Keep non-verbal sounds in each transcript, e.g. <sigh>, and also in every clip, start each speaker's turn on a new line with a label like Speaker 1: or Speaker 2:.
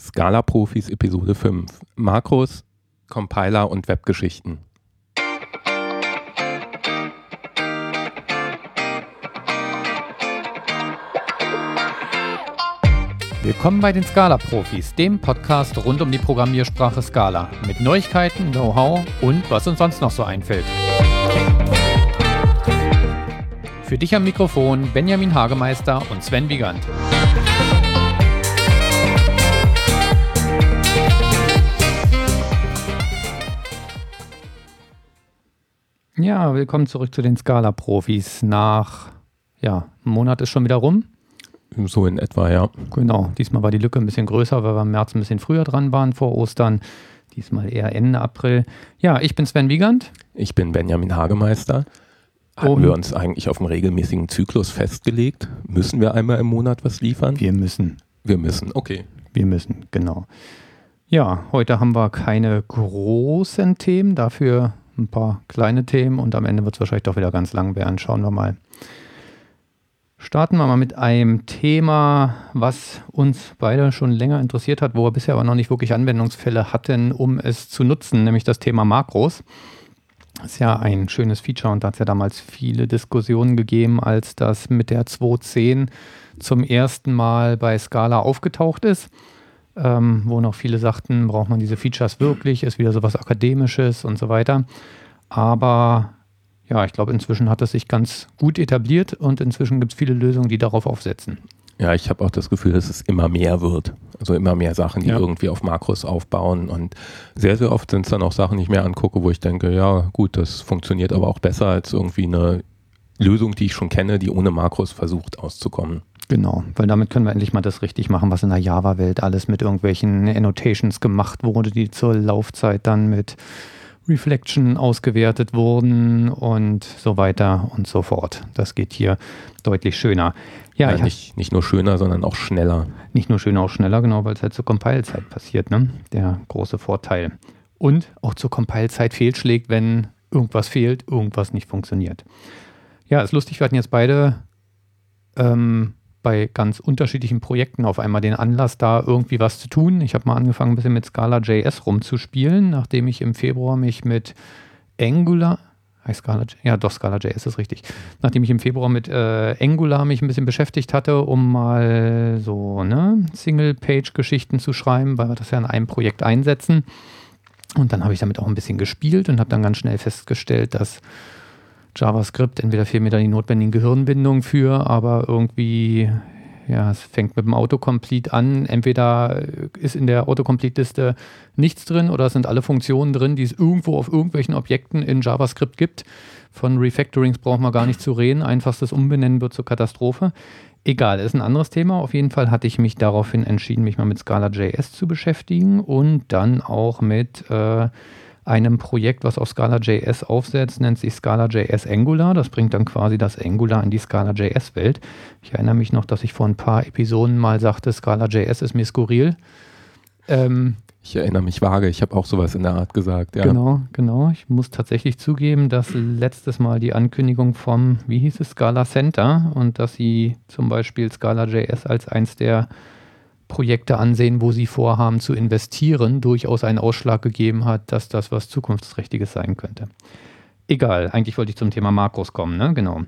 Speaker 1: Scala Profis Episode 5. Makros, Compiler und Webgeschichten.
Speaker 2: Willkommen bei den Scala-Profis, dem Podcast rund um die Programmiersprache Scala. Mit Neuigkeiten, Know-how und was uns sonst noch so einfällt. Für dich am Mikrofon Benjamin Hagemeister und Sven Wiegand. Ja, willkommen zurück zu den Scala-Profis. Nach, ja, einem Monat ist schon wieder rum.
Speaker 1: So in etwa, ja.
Speaker 2: Genau, diesmal war die Lücke ein bisschen größer, weil wir im März ein bisschen früher dran waren vor Ostern. Diesmal eher Ende April. Ja, ich bin Sven Wiegand.
Speaker 1: Ich bin Benjamin Hagemeister. Haben
Speaker 2: Und-
Speaker 1: wir uns eigentlich auf einen regelmäßigen Zyklus festgelegt? Müssen wir einmal im Monat was liefern?
Speaker 2: Wir müssen,
Speaker 1: Wir müssen, okay.
Speaker 2: wir müssen, genau. Ja, heute haben wir keine großen Themen, dafür ein paar kleine Themen und am Ende wird es wahrscheinlich doch wieder ganz lang werden. Schauen wir mal. Starten wir mal mit einem Thema, was uns beide schon länger interessiert hat, wo wir bisher aber noch nicht wirklich Anwendungsfälle hatten, um es zu nutzen, nämlich das Thema Makros. Das ist ja ein schönes Feature und da hat es ja damals viele Diskussionen gegeben, als das mit der 2.10 zum ersten Mal bei Scala aufgetaucht ist, ähm, wo noch viele sagten, braucht man diese Features wirklich, ist wieder sowas Akademisches und so weiter. Aber ja, ich glaube, inzwischen hat es sich ganz gut etabliert und inzwischen gibt es viele Lösungen, die darauf aufsetzen.
Speaker 1: Ja, ich habe auch das Gefühl, dass es immer mehr wird. Also immer mehr Sachen, die
Speaker 2: Ja.
Speaker 1: irgendwie auf Makros aufbauen. Und sehr, sehr oft sind es dann auch Sachen, die ich mir angucke, wo ich denke, ja gut, das funktioniert aber auch besser als irgendwie eine Lösung, die ich schon kenne, die ohne Makros versucht auszukommen.
Speaker 2: Genau, weil damit können wir endlich mal das richtig machen, was in der Java-Welt alles mit irgendwelchen Annotations gemacht wurde, die zur Laufzeit dann mit Reflection ausgewertet wurden und so weiter und so fort. Das geht hier deutlich schöner. Ja,
Speaker 1: Ja,
Speaker 2: ich
Speaker 1: nicht, nicht nur schöner, sondern auch schneller.
Speaker 2: nicht nur schöner, auch schneller, genau, weil es halt zur Compile-Zeit passiert, ne? Der große Vorteil. Und auch zur Compile-Zeit fehlschlägt, wenn irgendwas fehlt, irgendwas nicht funktioniert. Ja, ist lustig, wir hatten jetzt beide ähm, bei ganz unterschiedlichen Projekten auf einmal den Anlass, da irgendwie was zu tun. Ich habe mal angefangen, ein bisschen mit Scala.js rumzuspielen, nachdem ich im Februar mich mit Angular, heißt Scala, ja doch, Scala.js ist richtig, nachdem ich im Februar mit äh, Angular mich ein bisschen beschäftigt hatte, um mal so ne, Single-Page-Geschichten zu schreiben, weil wir das ja in einem Projekt einsetzen. Und dann habe ich damit auch ein bisschen gespielt und habe dann ganz schnell festgestellt, dass JavaScript, entweder fehlen mir da die notwendigen Gehirnbindungen für, aber irgendwie, ja, es fängt mit dem Autocomplete an. Entweder ist in der Autocomplete-Liste nichts drin oder es sind alle Funktionen drin, die es irgendwo auf irgendwelchen Objekten in JavaScript gibt. Von Refactorings brauchen wir gar nicht zu reden. Einfachstes Umbenennen wird zur Katastrophe. Egal, ist ein anderes Thema. Auf jeden Fall hatte ich mich daraufhin entschieden, mich mal mit Scala.js zu beschäftigen und dann auch mit äh, einem Projekt, was auf Scala.js aufsetzt, nennt sich Scala.js Angular. Das bringt dann quasi das Angular in die Scala.js-Welt. Ich erinnere mich noch, dass ich vor ein paar Episoden mal sagte, Scala.js ist mir skurril. Ähm,
Speaker 1: Ich erinnere mich vage, ich habe auch sowas in der Art gesagt. Ja.
Speaker 2: Genau, genau. Ich muss tatsächlich zugeben, dass letztes Mal die Ankündigung vom, wie hieß es, Scala Center und dass sie zum Beispiel Scala.js als eins der Projekte ansehen, wo sie vorhaben zu investieren, durchaus einen Ausschlag gegeben hat, dass das was Zukunftsträchtiges sein könnte. Egal, eigentlich wollte ich zum Thema Makros kommen, ne? Genau.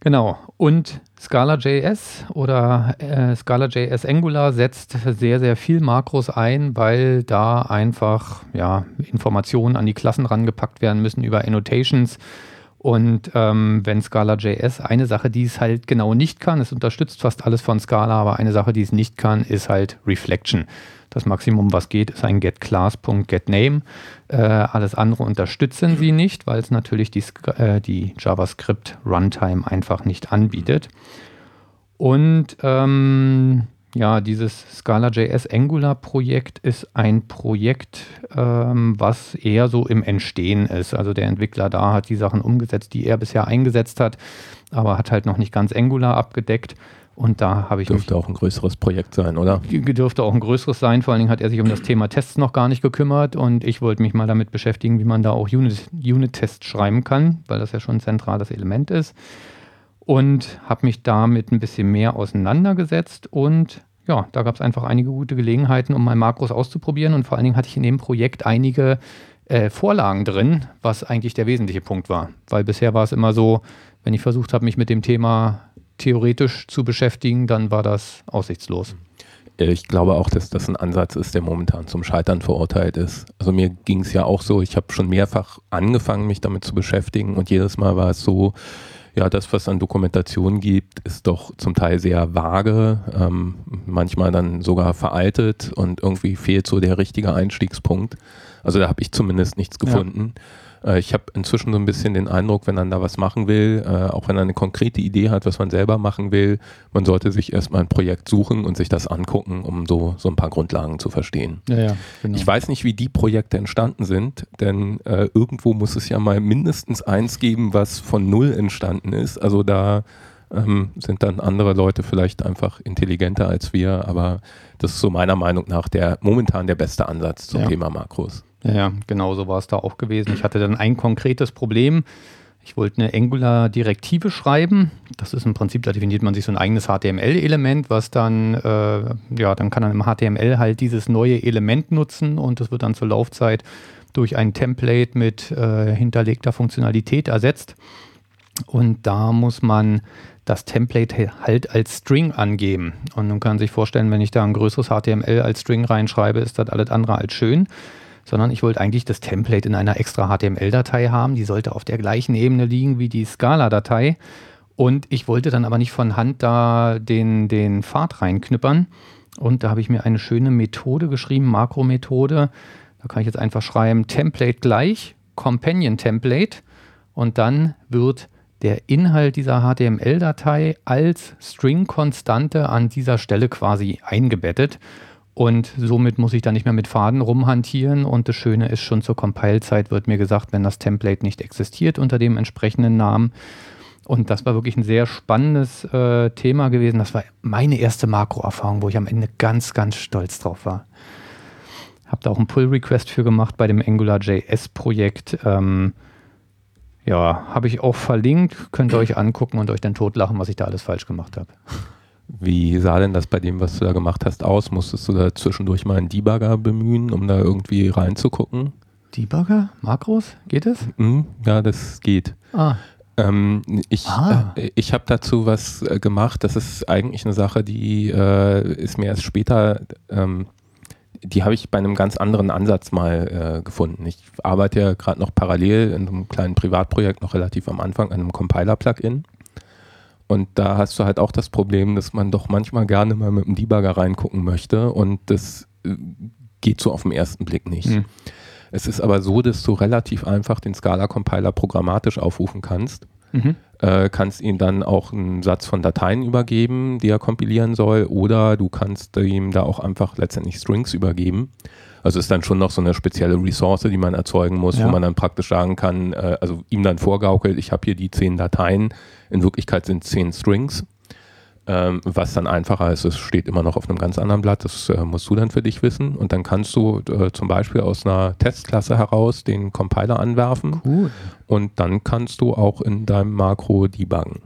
Speaker 2: Genau. Und Scala.js oder äh, Scala.js Angular setzt sehr, sehr viel Makros ein, weil da einfach ja, Informationen an die Klassen rangepackt werden müssen über Annotations. Und ähm, wenn Scala.js eine Sache, die es halt genau nicht kann, es unterstützt fast alles von Scala, aber eine Sache, die es nicht kann, ist halt Reflection. Das Maximum, was geht, ist ein getClass.getName. Äh, alles andere unterstützen sie nicht, weil es natürlich die, äh, die JavaScript Runtime einfach nicht anbietet. Und ähm, ja, dieses Scala.js Angular Projekt ist ein Projekt, ähm, was eher so im Entstehen ist. Also der Entwickler da hat die Sachen umgesetzt, die er bisher eingesetzt hat, aber hat halt noch nicht ganz Angular abgedeckt. Und da habe ich
Speaker 1: Dürfte auch ein größeres Projekt sein, oder?
Speaker 2: dürfte auch ein größeres sein. Vor allen Dingen hat er sich um das Thema Tests noch gar nicht gekümmert und ich wollte mich mal damit beschäftigen, wie man da auch Unit- Unit-Tests schreiben kann, weil das ja schon ein zentrales Element ist. Und habe mich damit ein bisschen mehr auseinandergesetzt und ja, da gab es einfach einige gute Gelegenheiten, um mal Makros auszuprobieren. Und vor allen Dingen hatte ich in dem Projekt einige äh, Vorlagen drin, was eigentlich der wesentliche Punkt war. Weil bisher war es immer so, wenn ich versucht habe, mich mit dem Thema theoretisch zu beschäftigen, dann war das aussichtslos.
Speaker 1: Ich glaube auch, dass das ein Ansatz ist, der momentan zum Scheitern verurteilt ist. Also mir ging es ja auch so, ich habe schon mehrfach angefangen, mich damit zu beschäftigen und jedes Mal war es so, ja, das, was an Dokumentation gibt, ist doch zum Teil sehr vage, ähm, manchmal dann sogar veraltet und irgendwie fehlt so der richtige Einstiegspunkt. Also da habe ich zumindest nichts gefunden. Ja. Äh, ich habe inzwischen so ein bisschen den Eindruck, wenn man da was machen will, äh, auch wenn er eine konkrete Idee hat, was man selber machen will, man sollte sich erstmal ein Projekt suchen und sich das angucken, um so, so ein paar Grundlagen zu verstehen.
Speaker 2: Ja, ja, genau.
Speaker 1: Ich weiß nicht, wie die Projekte entstanden sind, denn äh, irgendwo muss es ja mal mindestens eins geben, was von null entstanden ist. Also da ähm, sind dann andere Leute vielleicht einfach intelligenter als wir, aber das ist so meiner Meinung nach der momentan der beste Ansatz zum ja. Thema Makros.
Speaker 2: Ja, genau so war es da auch gewesen. Ich hatte dann ein konkretes Problem. Ich wollte eine Angular-Direktive schreiben. Das ist im Prinzip, da definiert man sich so ein eigenes HTML-Element, was dann, äh, ja, dann kann man im HTML halt dieses neue Element nutzen und das wird dann zur Laufzeit durch ein Template mit äh, hinterlegter Funktionalität ersetzt. Und da muss man das Template halt als String angeben. Und man kann sich vorstellen, wenn ich da ein größeres HTML als String reinschreibe, ist das alles andere als schön sondern ich wollte eigentlich das Template in einer extra HTML-Datei haben. Die sollte auf der gleichen Ebene liegen wie die Scala-Datei. Und ich wollte dann aber nicht von Hand da den, den Pfad reinknüppern. Und da habe ich mir eine schöne Methode geschrieben, Makromethode. Da kann ich jetzt einfach schreiben, Template gleich, Companion Template. Und dann wird der Inhalt dieser HTML-Datei als String-Konstante an dieser Stelle quasi eingebettet. Und somit muss ich dann nicht mehr mit Faden rumhantieren. Und das Schöne ist, schon zur Compile-Zeit wird mir gesagt, wenn das Template nicht existiert unter dem entsprechenden Namen. Und das war wirklich ein sehr spannendes äh, Thema gewesen. Das war meine erste Makro-Erfahrung, wo ich am Ende ganz, ganz stolz drauf war. Habe da auch einen Pull-Request für gemacht bei dem AngularJS-Projekt. Ähm, ja, habe ich auch verlinkt. Könnt ihr euch angucken und euch dann totlachen, was ich da alles falsch gemacht habe.
Speaker 1: Wie sah denn das bei dem, was du da gemacht hast, aus? Musstest du da zwischendurch mal einen Debugger bemühen, um da irgendwie reinzugucken?
Speaker 2: Debugger? Makros? Geht es?
Speaker 1: Mhm, ja, das geht.
Speaker 2: Ah.
Speaker 1: Ähm, ich ah. äh, ich habe dazu was äh, gemacht. Das ist eigentlich eine Sache, die äh, ist mir erst später, ähm, die habe ich bei einem ganz anderen Ansatz mal äh, gefunden. Ich arbeite ja gerade noch parallel in einem kleinen Privatprojekt, noch relativ am Anfang, an einem Compiler-Plugin. Und da hast du halt auch das Problem, dass man doch manchmal gerne mal mit dem Debugger reingucken möchte und das äh, geht so auf den ersten Blick nicht. Mhm. Es ist aber so, dass du relativ einfach den Scala-Compiler programmatisch aufrufen kannst. Mhm. Äh, kannst ihm dann auch einen Satz von Dateien übergeben, die er kompilieren soll, oder du kannst ihm da auch einfach letztendlich Strings übergeben. Also ist dann schon noch so eine spezielle Ressource, die man erzeugen muss, ja. wo man dann praktisch sagen kann, äh, also ihm dann vorgaukelt, ich habe hier die zehn Dateien, in Wirklichkeit sind es zehn Strings. Ähm, was dann einfacher ist, es steht immer noch auf einem ganz anderen Blatt, das äh, musst du dann für dich wissen. Und dann kannst du äh, zum Beispiel aus einer Testklasse heraus den Compiler anwerfen.
Speaker 2: Cool.
Speaker 1: Und dann kannst du auch in deinem Makro debuggen.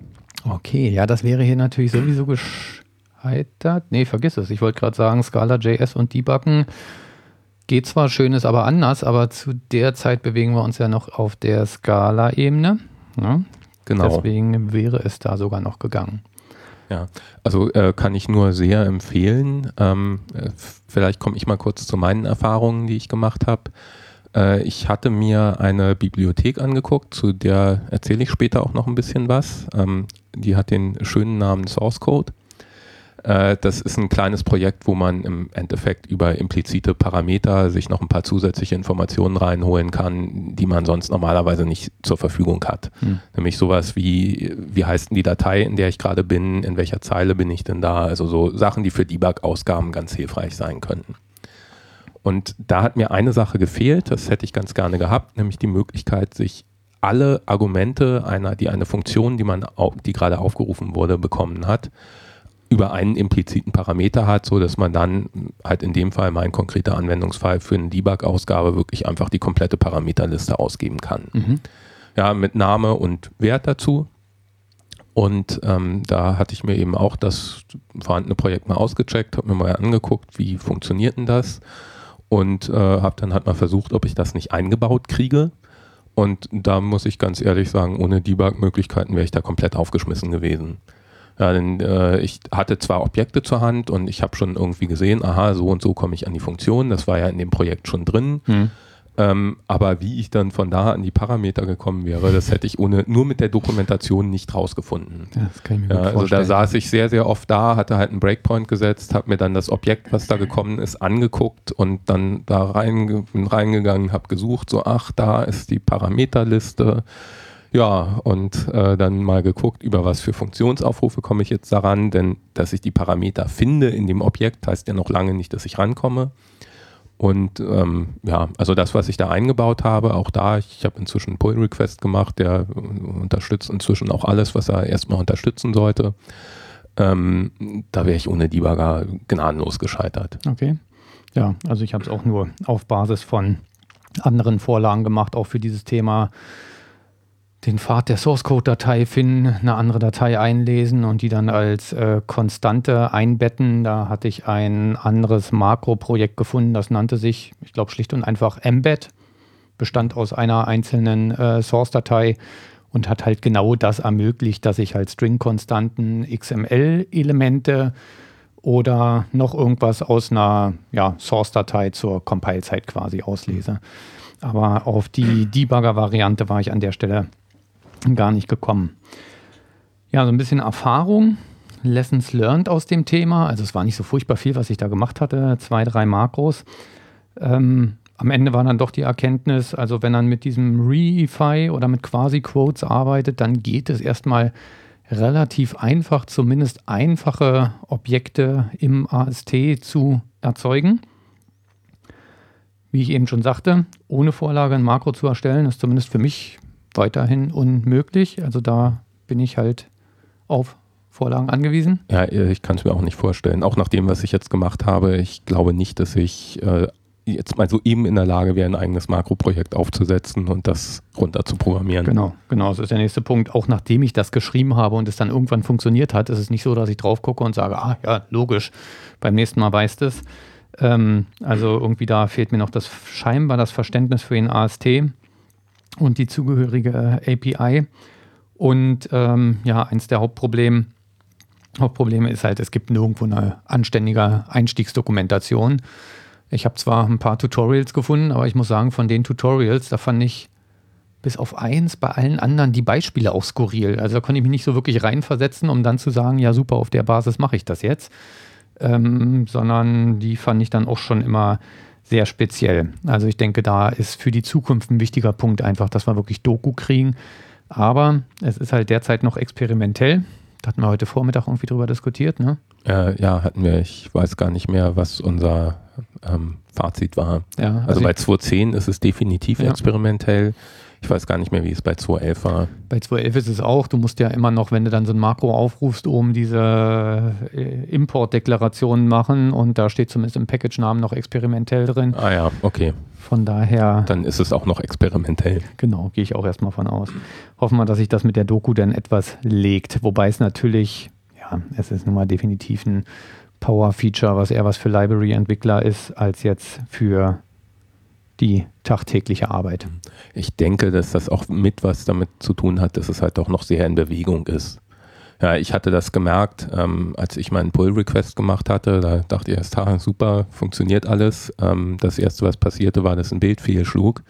Speaker 2: Okay, ja, das wäre hier natürlich sowieso gescheitert. Nee, vergiss es. Ich wollte gerade sagen, Scala JS und Debuggen geht zwar schön, ist aber anders, aber zu der Zeit bewegen wir uns ja noch auf der Skala-Ebene. Ja?
Speaker 1: Genau.
Speaker 2: Deswegen wäre es da sogar noch gegangen.
Speaker 1: Ja, also äh, kann ich nur sehr empfehlen. Ähm, äh, vielleicht komme ich mal kurz zu meinen Erfahrungen, die ich gemacht habe. Äh, ich hatte mir eine Bibliothek angeguckt, zu der erzähle ich später auch noch ein bisschen was. Ähm, die hat den schönen Namen Source Code. Äh, das ist ein kleines Projekt, wo man im Endeffekt über implizite Parameter sich noch ein paar zusätzliche Informationen reinholen kann, die man sonst normalerweise nicht zur Verfügung hat. Hm. Nämlich sowas wie, wie heißt denn die Datei, in der ich gerade bin, in welcher Zeile bin ich denn da? Also so Sachen, die für Debug-Ausgaben ganz hilfreich sein könnten. Und da hat mir eine Sache gefehlt, das hätte ich ganz gerne gehabt, nämlich die Möglichkeit, sich alle Argumente einer, die eine Funktion, die man, die gerade aufgerufen wurde, bekommen hat, über einen impliziten Parameter hat, so dass man dann halt in dem Fall mein konkreter Anwendungsfall für eine Debug-Ausgabe wirklich einfach die komplette Parameterliste ausgeben kann. Mhm. Ja, mit Name und Wert dazu. Und ähm, da hatte ich mir eben auch das vorhandene Projekt mal ausgecheckt, habe mir mal angeguckt, wie funktioniert denn das und äh, habe dann halt mal versucht, ob ich das nicht eingebaut kriege. Und da muss ich ganz ehrlich sagen, ohne Debug-Möglichkeiten wäre ich da komplett aufgeschmissen gewesen. Ja, denn äh, ich hatte zwar Objekte zur Hand und ich habe schon irgendwie gesehen, aha, so und so komme ich an die Funktion. Das war ja in dem Projekt schon drin. Hm. Ähm, aber wie ich dann von da an die Parameter gekommen wäre, das hätte ich ohne nur mit der Dokumentation nicht rausgefunden. Ja, das kann ich mir ja, gut also da saß ich sehr, sehr oft da, hatte halt einen Breakpoint gesetzt, habe mir dann das Objekt, was da gekommen ist, angeguckt und dann da rein, bin reingegangen, habe gesucht, so ach, da ist die Parameterliste. Ja, und äh, dann mal geguckt, über was für Funktionsaufrufe komme ich jetzt daran, denn dass ich die Parameter finde in dem Objekt, heißt ja noch lange nicht, dass ich rankomme. Und ähm, ja, also das, was ich da eingebaut habe, auch da, ich habe inzwischen einen Pull-Request gemacht, der unterstützt inzwischen auch alles, was er erstmal unterstützen sollte. Ähm, da wäre ich ohne Debugger gnadenlos gescheitert.
Speaker 2: Okay. Ja, also ich habe es auch nur auf Basis von anderen Vorlagen gemacht, auch für dieses Thema den Pfad der Source Code Datei finden, eine andere Datei einlesen und die dann als äh, Konstante einbetten. Da hatte ich ein anderes Makro-Projekt gefunden, das nannte sich, ich glaube, schlicht und einfach Embed, bestand aus einer einzelnen äh, Source-Datei und hat halt genau das ermöglicht, dass ich halt String-Konstanten, XML-Elemente oder noch irgendwas aus einer ja, Source-Datei zur Compile-Zeit quasi auslese. Aber auf die Debugger-Variante war ich an der Stelle gar nicht gekommen. Ja, so ein bisschen Erfahrung, Lessons learned aus dem Thema. Also es war nicht so furchtbar viel, was ich da gemacht hatte, zwei, drei Makros. Ähm, am Ende war dann doch die Erkenntnis, also wenn man mit diesem Reify oder mit Quasi-Quotes arbeitet, dann geht es erstmal relativ einfach, zumindest einfache Objekte im AST zu erzeugen. Wie ich eben schon sagte, ohne Vorlage ein Makro zu erstellen, ist zumindest für mich weiterhin unmöglich. Also da bin ich halt auf Vorlagen angewiesen.
Speaker 1: Ja, ich kann es mir auch nicht vorstellen. Auch nach dem, was ich jetzt gemacht habe, ich glaube nicht, dass ich äh, jetzt mal so eben in der Lage wäre, ein eigenes Makroprojekt aufzusetzen und das runter zu programmieren.
Speaker 2: Genau, genau, das ist der nächste Punkt. Auch nachdem ich das geschrieben habe und es dann irgendwann funktioniert hat, ist es nicht so, dass ich drauf gucke und sage, ah ja, logisch, beim nächsten Mal weißt es. Ähm, also irgendwie da fehlt mir noch das scheinbar das Verständnis für den AST und die zugehörige äh, API. Und ähm, ja, eins der Hauptprobleme, Hauptprobleme ist halt, es gibt nirgendwo eine anständige Einstiegsdokumentation. Ich habe zwar ein paar Tutorials gefunden, aber ich muss sagen, von den Tutorials, da fand ich bis auf eins bei allen anderen die Beispiele auch skurril. Also da konnte ich mich nicht so wirklich reinversetzen, um dann zu sagen, ja super, auf der Basis mache ich das jetzt. Ähm, sondern die fand ich dann auch schon immer sehr speziell. Also ich denke, da ist für die Zukunft ein wichtiger Punkt einfach, dass wir wirklich Doku kriegen. Aber es ist halt derzeit noch experimentell. Da hatten wir heute Vormittag irgendwie drüber diskutiert, ne?
Speaker 1: Äh, ja, hatten wir. Ich weiß gar nicht mehr, was unser ähm, Fazit war. Ja, also, also bei 2.10 ist es definitiv ja. experimentell. Ich weiß gar nicht mehr, wie es bei 2.11 war.
Speaker 2: Bei 2.11 ist es auch, du musst ja immer noch, wenn du dann so ein Makro aufrufst, oben diese äh, Importdeklarationen machen und da steht zumindest im Package-Namen noch experimentell drin.
Speaker 1: Ah ja, okay.
Speaker 2: Von daher.
Speaker 1: Dann ist es auch noch experimentell.
Speaker 2: Genau, gehe ich auch erstmal von aus. Hoffen wir, dass sich das mit der Doku dann etwas legt. Wobei es natürlich, ja, es ist nun mal definitiv ein Power-Feature, was eher was für Library-Entwickler ist, als jetzt für die tagtägliche Arbeit.
Speaker 1: Ich denke, dass das auch mit was damit zu tun hat, dass es halt auch noch sehr in Bewegung ist. Ja, ich hatte das gemerkt, ähm, als ich meinen Pull-Request gemacht hatte. Da dachte ich erst, ha, super, funktioniert alles. Ähm, das erste, was passierte, war, dass ein Bild fehlschlug,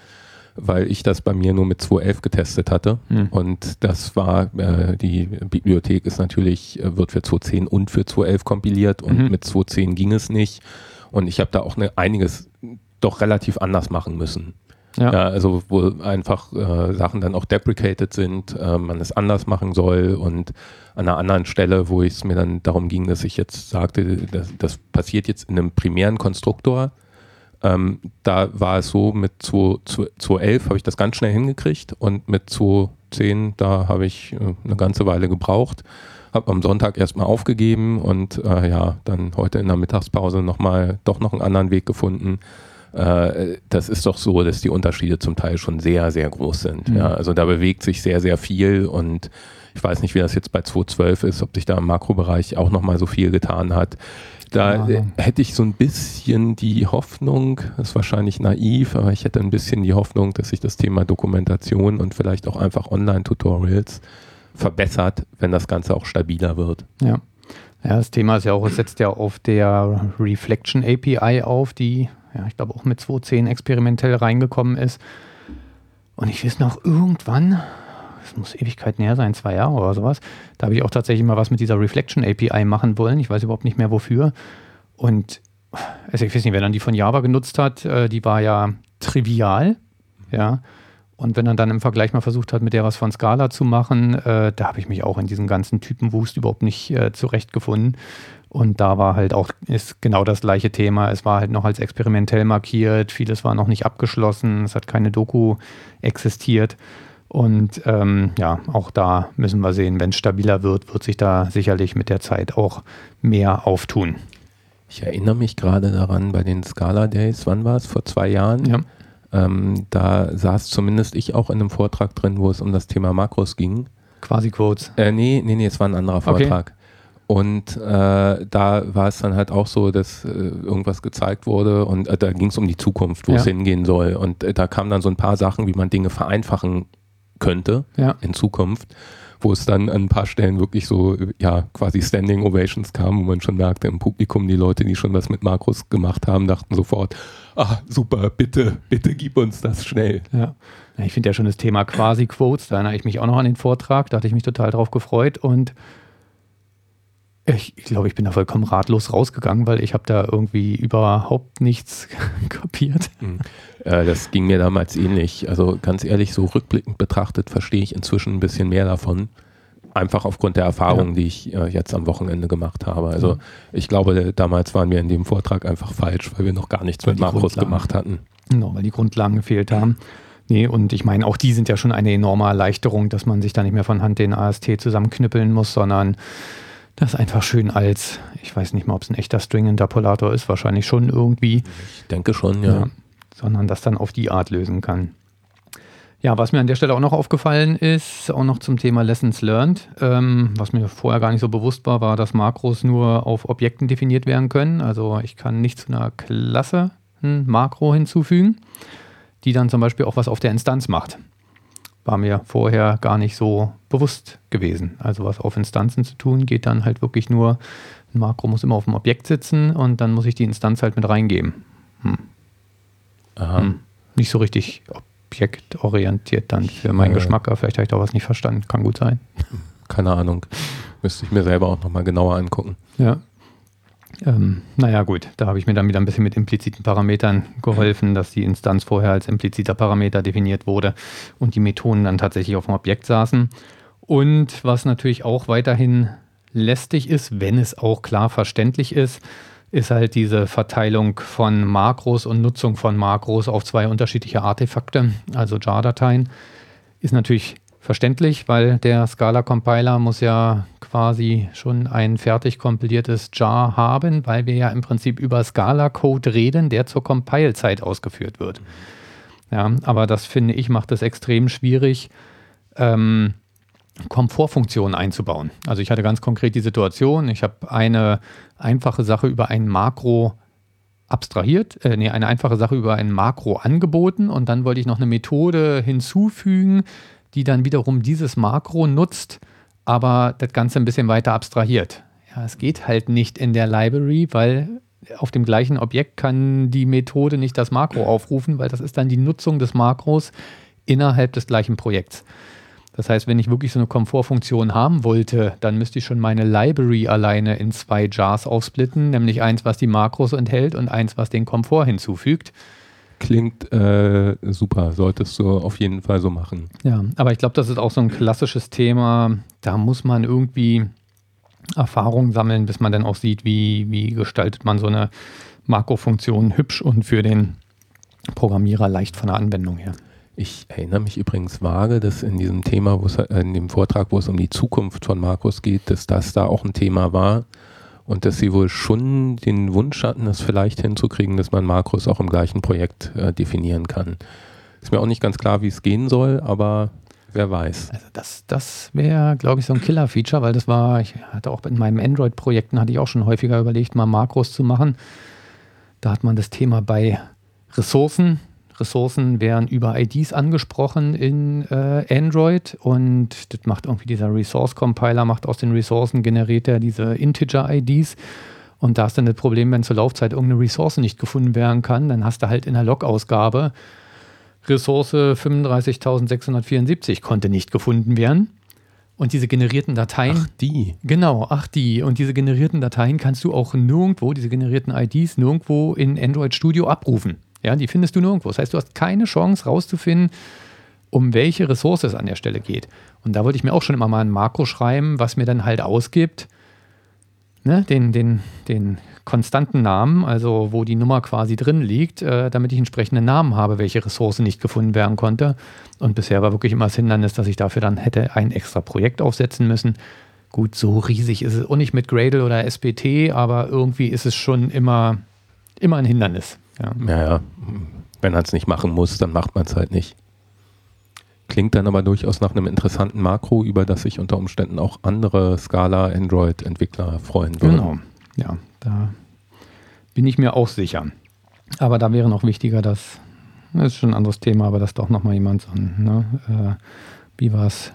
Speaker 1: weil ich das bei mir nur mit 2.11 getestet hatte. Hm. Und das war, äh, die Bibliothek ist natürlich, äh, wird für 2.10 und für 2.11 kompiliert und mhm. mit 2.10 ging es nicht. Und ich habe da auch eine, einiges doch relativ anders machen müssen. Ja. ja also wo einfach äh, Sachen dann auch deprecated sind, äh, man es anders machen soll und an einer anderen Stelle, wo es mir dann darum ging, dass ich jetzt sagte, das, das passiert jetzt in einem primären Konstruktor. Ähm, da war es so, mit 2.11 habe ich das ganz schnell hingekriegt und mit 2.10, da habe ich äh, eine ganze Weile gebraucht. Habe am Sonntag erstmal aufgegeben und äh, ja, dann heute in der Mittagspause nochmal doch noch einen anderen Weg gefunden äh, das ist doch so, dass die Unterschiede zum Teil schon sehr, sehr groß sind. Mhm. Ja, also da bewegt sich sehr, sehr viel und ich weiß nicht, wie das jetzt bei 2.12 ist, ob sich da im Makrobereich auch nochmal so viel getan hat. Da ja. hätte ich so ein bisschen die Hoffnung, das ist wahrscheinlich naiv, aber ich hätte ein bisschen die Hoffnung, dass sich das Thema Dokumentation und vielleicht auch einfach Online-Tutorials verbessert, wenn das Ganze auch stabiler wird.
Speaker 2: Ja. Ja, das Thema ist ja auch, es setzt ja auf der Reflection API auf, die, ja, ich glaube auch mit 2.10 experimentell reingekommen ist. Und ich weiß noch, irgendwann, das muss Ewigkeiten her sein, zwei Jahre oder sowas, da habe ich auch tatsächlich mal was mit dieser Reflection API machen wollen. Ich weiß überhaupt nicht mehr wofür. Und also ich weiß nicht, wer dann die von Java genutzt hat, äh, die war ja trivial, ja. Und wenn er dann im Vergleich mal versucht hat, mit der was von Scala zu machen, äh, da habe ich mich auch in diesem ganzen Typenwust überhaupt nicht äh, zurechtgefunden. Und da war halt auch, ist genau das gleiche Thema. Es war halt noch als experimentell markiert, vieles war noch nicht abgeschlossen, es hat keine Doku existiert. Und ähm, ja, auch da müssen wir sehen, wenn es stabiler wird, wird sich da sicherlich mit der Zeit auch mehr auftun.
Speaker 1: Ich erinnere mich gerade daran bei den Scala Days, wann war es? Vor zwei Jahren? Ja. Ähm, da saß zumindest ich auch in einem Vortrag drin, wo es um das Thema Makros ging.
Speaker 2: Quasi Quotes.
Speaker 1: Äh, nee, nee, nee, es war ein anderer Vortrag. Okay. Und äh, da war es dann halt auch so, dass äh, irgendwas gezeigt wurde und äh, da ging es um die Zukunft, wo ja. es hingehen soll. Und äh, da kamen dann so ein paar Sachen, wie man Dinge vereinfachen könnte ja. in Zukunft wo es dann an ein paar Stellen wirklich so, ja, quasi Standing Ovations kam, wo man schon merkte im Publikum, die Leute, die schon was mit Makros gemacht haben, dachten sofort, ah, super, bitte, bitte gib uns das schnell.
Speaker 2: Ja. Ich finde ja schon das Thema quasi Quotes, da erinnere ich mich auch noch an den Vortrag, da hatte ich mich total drauf gefreut und ich, ich glaube, ich bin da vollkommen ratlos rausgegangen, weil ich habe da irgendwie überhaupt nichts <laughs> kapiert.
Speaker 1: Mhm. Äh, das ging mir damals ähnlich. Also ganz ehrlich, so rückblickend betrachtet verstehe ich inzwischen ein bisschen mehr davon. Einfach aufgrund der Erfahrungen, ja. die ich äh, jetzt am Wochenende gemacht habe. Also mhm. ich glaube, damals waren wir in dem Vortrag einfach falsch, weil wir noch gar nichts weil mit Makros gemacht hatten.
Speaker 2: Genau, weil die Grundlagen gefehlt haben. Nee, und ich meine, auch die sind ja schon eine enorme Erleichterung, dass man sich da nicht mehr von Hand den AST zusammenknüppeln muss, sondern das einfach schön als, ich weiß nicht mal, ob es ein echter String-Interpolator ist, wahrscheinlich schon irgendwie.
Speaker 1: Ich denke schon, ja. ja.
Speaker 2: Sondern das dann auf die Art lösen kann. Ja, was mir an der Stelle auch noch aufgefallen ist, auch noch zum Thema Lessons Learned, ähm, was mir vorher gar nicht so bewusst war, war, dass Makros nur auf Objekten definiert werden können. Also ich kann nicht zu einer Klasse ein Makro hinzufügen, die dann zum Beispiel auch was auf der Instanz macht war mir vorher gar nicht so bewusst gewesen. Also was auf Instanzen zu tun, geht dann halt wirklich nur, ein Makro muss immer auf dem Objekt sitzen und dann muss ich die Instanz halt mit reingeben. Hm. Hm. Nicht so richtig objektorientiert dann für meinen äh. Geschmack, aber vielleicht habe ich da was nicht verstanden. Kann gut sein.
Speaker 1: Keine Ahnung. Müsste ich mir selber auch nochmal genauer angucken.
Speaker 2: Ja. Ähm, naja, gut, da habe ich mir dann wieder ein bisschen mit impliziten Parametern geholfen, dass die Instanz vorher als impliziter Parameter definiert wurde und die Methoden dann tatsächlich auf dem Objekt saßen. Und was natürlich auch weiterhin lästig ist, wenn es auch klar verständlich ist, ist halt diese Verteilung von Makros und Nutzung von Makros auf zwei unterschiedliche Artefakte, also JAR-Dateien. Ist natürlich verständlich, weil der Scala-Compiler muss ja quasi schon ein fertig kompiliertes Jar haben, weil wir ja im Prinzip über Scala-Code reden, der zur Compile-Zeit ausgeführt wird. Ja, aber das finde ich macht es extrem schwierig, ähm, Komfortfunktionen einzubauen. Also ich hatte ganz konkret die Situation, ich habe eine einfache Sache über ein Makro abstrahiert, äh, nee, eine einfache Sache über ein Makro angeboten und dann wollte ich noch eine Methode hinzufügen, die dann wiederum dieses Makro nutzt, aber das Ganze ein bisschen weiter abstrahiert. Ja, es geht halt nicht in der Library, weil auf dem gleichen Objekt kann die Methode nicht das Makro aufrufen, weil das ist dann die Nutzung des Makros innerhalb des gleichen Projekts. Das heißt, wenn ich wirklich so eine Komfortfunktion haben wollte, dann müsste ich schon meine Library alleine in zwei Jars aufsplitten, nämlich eins, was die Makros enthält und eins, was den Komfort hinzufügt
Speaker 1: klingt äh, super, solltest du auf jeden Fall so machen.
Speaker 2: Ja, aber ich glaube, das ist auch so ein klassisches Thema. Da muss man irgendwie Erfahrung sammeln, bis man dann auch sieht, wie, wie gestaltet man so eine Makrofunktion hübsch und für den Programmierer leicht von der Anwendung her.
Speaker 1: Ich erinnere mich übrigens vage, dass in diesem Thema, wo es, äh, in dem Vortrag, wo es um die Zukunft von Markus geht, dass das da auch ein Thema war und dass sie wohl schon den Wunsch hatten, das vielleicht hinzukriegen, dass man Makros auch im gleichen Projekt äh, definieren kann. Ist mir auch nicht ganz klar, wie es gehen soll, aber wer weiß.
Speaker 2: Also das, das wäre, glaube ich, so ein Killer-Feature, weil das war, ich hatte auch in meinen Android-Projekten, hatte ich auch schon häufiger überlegt, mal Makros zu machen. Da hat man das Thema bei Ressourcen. Ressourcen werden über IDs angesprochen in äh, Android und das macht irgendwie dieser Resource-Compiler, macht aus den Ressourcen, generiert er diese Integer-IDs. Und da ist dann das Problem, wenn zur Laufzeit irgendeine Ressource nicht gefunden werden kann, dann hast du halt in der Log-Ausgabe Ressource 35.674 konnte nicht gefunden werden. Und diese generierten Dateien.
Speaker 1: Ach, die.
Speaker 2: Genau, ach, die. Und diese generierten Dateien kannst du auch nirgendwo, diese generierten IDs, nirgendwo in Android Studio abrufen. Ja, die findest du nirgendwo. Das heißt, du hast keine Chance rauszufinden, um welche Ressource es an der Stelle geht. Und da wollte ich mir auch schon immer mal ein Makro schreiben, was mir dann halt ausgibt, ne, den, den, den konstanten Namen, also wo die Nummer quasi drin liegt, äh, damit ich entsprechende Namen habe, welche Ressource nicht gefunden werden konnte. Und bisher war wirklich immer das Hindernis, dass ich dafür dann hätte ein extra Projekt aufsetzen müssen. Gut, so riesig ist es auch nicht mit Gradle oder SPT, aber irgendwie ist es schon immer, immer ein Hindernis.
Speaker 1: Ja, ja, ja. wenn man es nicht machen muss, dann macht man es halt nicht. Klingt dann aber durchaus nach einem interessanten Makro, über das sich unter Umständen auch andere Scala-Android-Entwickler freuen würden.
Speaker 2: Genau, ja, da bin ich mir auch sicher. Aber da wäre noch wichtiger, dass, das ist schon ein anderes Thema, aber dass doch nochmal jemand so ein, ne, äh, wie war es,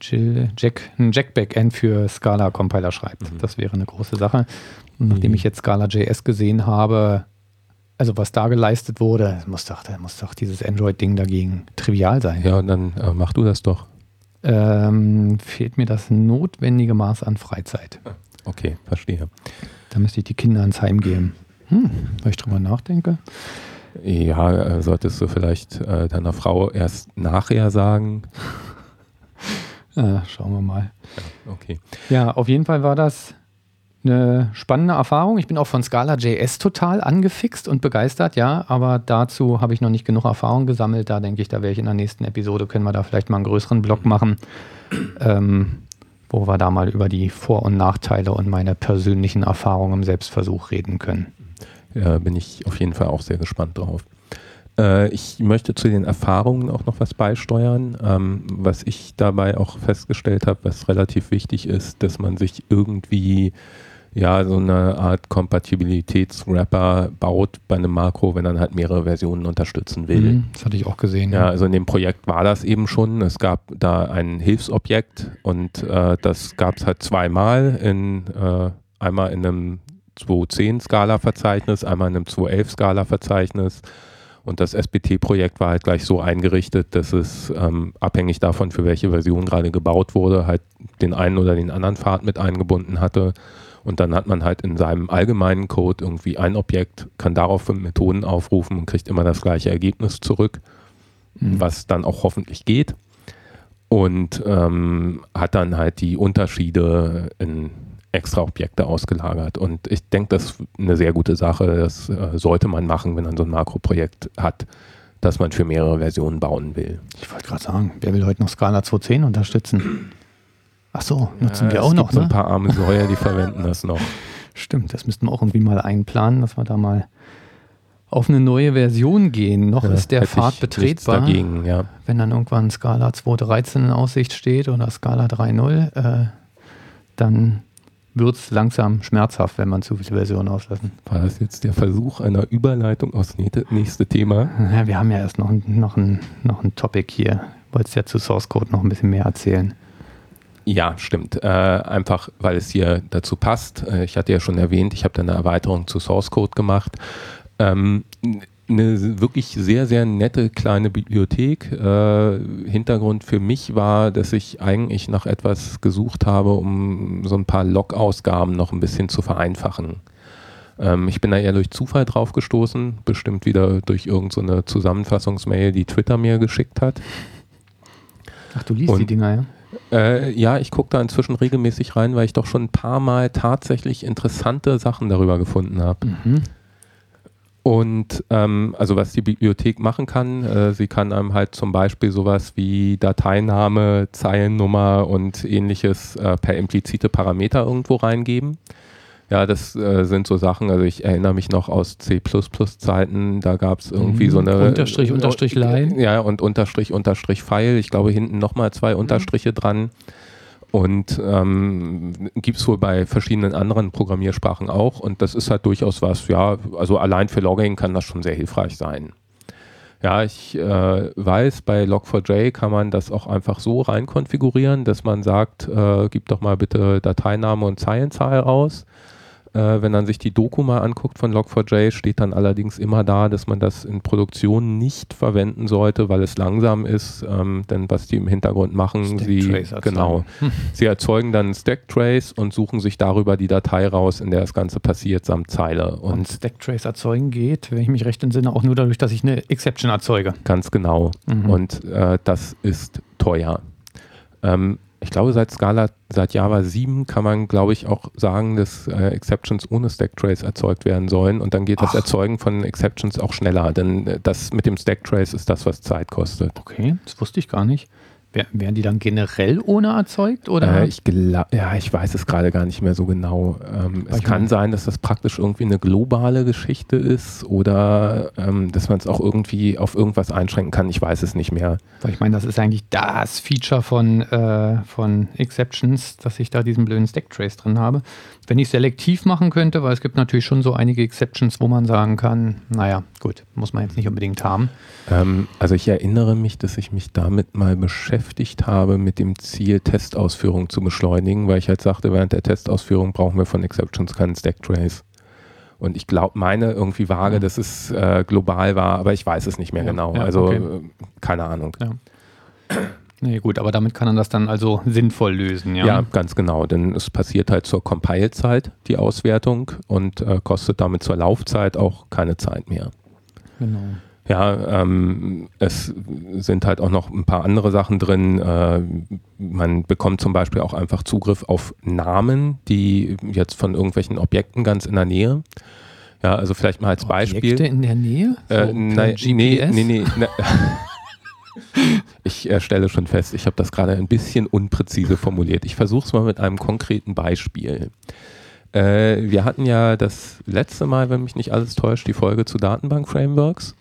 Speaker 2: Jack, ein Jack-Backend für Scala-Compiler schreibt. Mhm. Das wäre eine große Sache. Und nachdem mhm. ich jetzt Scala.js gesehen habe, also was da geleistet wurde, muss doch, muss doch dieses Android-Ding dagegen trivial sein.
Speaker 1: Ja, dann äh, mach du das doch.
Speaker 2: Ähm, fehlt mir das notwendige Maß an Freizeit.
Speaker 1: Okay, verstehe.
Speaker 2: Da müsste ich die Kinder ans Heim geben. Hm, weil ich drüber nachdenke.
Speaker 1: Ja, äh, solltest du vielleicht äh, deiner Frau erst nachher sagen.
Speaker 2: ja, <laughs> schauen wir mal.
Speaker 1: Ja, okay.
Speaker 2: Ja, auf jeden Fall war das eine spannende Erfahrung. Ich bin auch von Scala.js total angefixt und begeistert, ja, aber dazu habe ich noch nicht genug Erfahrung gesammelt. Da denke ich, da werde ich in der nächsten Episode, können wir da vielleicht mal einen größeren Blog machen, ähm, wo wir da mal über die Vor- und Nachteile und meine persönlichen Erfahrungen im Selbstversuch reden können.
Speaker 1: Ja, bin ich auf jeden Fall auch sehr gespannt drauf. Äh, ich möchte zu den Erfahrungen auch noch was beisteuern. Ähm, was ich dabei auch festgestellt habe, was relativ wichtig ist, dass man sich irgendwie ja, so eine Art Kompatibilitätswrapper baut bei einem Makro, wenn er halt mehrere Versionen unterstützen will. Mhm,
Speaker 2: das hatte ich auch gesehen.
Speaker 1: Ja, ja, also in dem Projekt war das eben schon. Es gab da ein Hilfsobjekt und äh, das gab es halt zweimal in äh, einmal in einem 2.10-Skala-Verzeichnis, einmal in einem 2.11-Skala-Verzeichnis. Und das SBT-Projekt war halt gleich so eingerichtet, dass es ähm, abhängig davon, für welche Version gerade gebaut wurde, halt den einen oder den anderen Pfad mit eingebunden hatte. Und dann hat man halt in seinem allgemeinen Code irgendwie ein Objekt, kann darauf fünf Methoden aufrufen und kriegt immer das gleiche Ergebnis zurück, mhm. was dann auch hoffentlich geht. Und ähm, hat dann halt die Unterschiede in extra Objekte ausgelagert. Und ich denke, das ist eine sehr gute Sache. Das äh, sollte man machen, wenn man so ein Makroprojekt hat, das man für mehrere Versionen bauen will.
Speaker 2: Ich wollte gerade sagen, wer will heute noch Scala 2.10 unterstützen? Ach so, nutzen ja, wir auch noch.
Speaker 1: Ne? so ein paar arme Säuer, die verwenden das noch. <laughs>
Speaker 2: Stimmt, das müssten wir auch irgendwie mal einplanen, dass wir da mal auf eine neue Version gehen. Noch ja, ist der Pfad betretbar.
Speaker 1: Dagegen, ja.
Speaker 2: Wenn dann irgendwann Scala 2.13 in Aussicht steht oder Scala 3.0, äh, dann wird es langsam schmerzhaft, wenn man zu viele Versionen auslassen.
Speaker 1: War das jetzt der Versuch einer Überleitung aufs nächste Thema? <laughs>
Speaker 2: Ja, wir haben ja erst noch, noch, ein, noch ein Topic hier. Wolltest ja zu Source Code noch ein bisschen mehr erzählen.
Speaker 1: Ja, stimmt. Äh, einfach, weil es hier dazu passt. Äh, ich hatte ja schon erwähnt, ich habe da eine Erweiterung zu Source Code gemacht. Ähm, eine wirklich sehr, sehr nette kleine Bibliothek. Äh, Hintergrund für mich war, dass ich eigentlich nach etwas gesucht habe, um so ein paar Log-Ausgaben noch ein bisschen zu vereinfachen. Ähm, ich bin da eher durch Zufall drauf gestoßen, bestimmt wieder durch irgendeine so Zusammenfassungsmail, die Twitter mir geschickt hat.
Speaker 2: Ach, du liest Und, die Dinger, ja?
Speaker 1: Äh, ja, ich gucke da inzwischen regelmäßig rein, weil ich doch schon ein paar Mal tatsächlich interessante Sachen darüber gefunden habe. Mhm. Und ähm, also was die Bibliothek machen kann, äh, sie kann einem halt zum Beispiel sowas wie Dateiname, Zeilennummer und ähnliches äh, per implizite Parameter irgendwo reingeben. Ja, das äh, sind so Sachen, also ich erinnere mich noch aus C++-Zeiten, da gab es irgendwie mhm. so eine...
Speaker 2: Unterstrich, Unterstrich, Line.
Speaker 1: Ja, und Unterstrich, Unterstrich, Pfeil. Ich glaube, hinten nochmal zwei mhm. Unterstriche dran. Und ähm, gibt es wohl bei verschiedenen anderen Programmiersprachen auch. Und das ist halt durchaus was, ja, also allein für Logging kann das schon sehr hilfreich sein. Ja, ich äh, weiß, bei Log4j kann man das auch einfach so rein konfigurieren, dass man sagt, äh, gib doch mal bitte Dateiname und Zeilenzahl raus. Äh, wenn man sich die Doku mal anguckt von Log4j, steht dann allerdings immer da, dass man das in Produktion nicht verwenden sollte, weil es langsam ist. Ähm, denn was die im Hintergrund machen, sie genau, hm. <laughs> sie erzeugen dann Stacktrace und suchen sich darüber die Datei raus, in der das Ganze passiert, samt Zeile.
Speaker 2: Und, und Stacktrace erzeugen geht, wenn ich mich recht entsinne, auch nur dadurch, dass ich eine Exception erzeuge.
Speaker 1: Ganz genau. Mhm. Und äh, das ist teuer. Ähm, ich glaube, seit Scala, seit Java 7 kann man, glaube ich, auch sagen, dass äh, Exceptions ohne Stacktrace erzeugt werden sollen und dann geht Ach. das Erzeugen von Exceptions auch schneller, denn äh, das mit dem Stacktrace ist das, was Zeit kostet.
Speaker 2: Okay, das wusste ich gar nicht. Werden die dann generell ohne erzeugt? Oder?
Speaker 1: Äh, ich ja, ich weiß es gerade gar nicht mehr so genau. Ähm, es kann meine, sein, dass das praktisch irgendwie eine globale Geschichte ist oder ähm, dass man es auch irgendwie auf irgendwas einschränken kann. Ich weiß es nicht mehr.
Speaker 2: Weil ich meine, das ist eigentlich das Feature von, äh, von Exceptions, dass ich da diesen blöden Stacktrace drin habe. Wenn ich selektiv machen könnte, weil es gibt natürlich schon so einige Exceptions, wo man sagen kann, naja, gut, muss man jetzt nicht unbedingt haben.
Speaker 1: Ähm, also ich erinnere mich, dass ich mich damit mal beschäftigt habe, mit dem Ziel, Testausführung zu beschleunigen, weil ich halt sagte, während der Testausführung brauchen wir von Exceptions keinen Stacktrace. Und ich glaube, meine irgendwie vage, ja. dass es äh, global war, aber ich weiß es nicht mehr ja, genau. Ja, also okay. Äh, keine Ahnung.
Speaker 2: Nee, gut, aber damit kann man das dann also sinnvoll lösen, ja?
Speaker 1: Ja, ganz genau, denn es passiert halt zur Compile-Zeit, die Auswertung, und äh, kostet damit zur Laufzeit auch keine Zeit mehr. Genau. Ja, ähm, es sind halt auch noch ein paar andere Sachen drin. Äh, man bekommt zum Beispiel auch einfach Zugriff auf Namen, die jetzt von irgendwelchen Objekten ganz in der Nähe. Ja, also vielleicht mal als Objekte Beispiel.
Speaker 2: in der Nähe?
Speaker 1: Äh, so äh, nein, GPS? nee, nee, nee. <laughs> Ich äh, stelle schon fest, ich habe das gerade ein bisschen unpräzise formuliert. Ich versuche es mal mit einem konkreten Beispiel. Äh, wir hatten ja das letzte Mal, wenn mich nicht alles täuscht, die Folge zu Datenbank-Frameworks.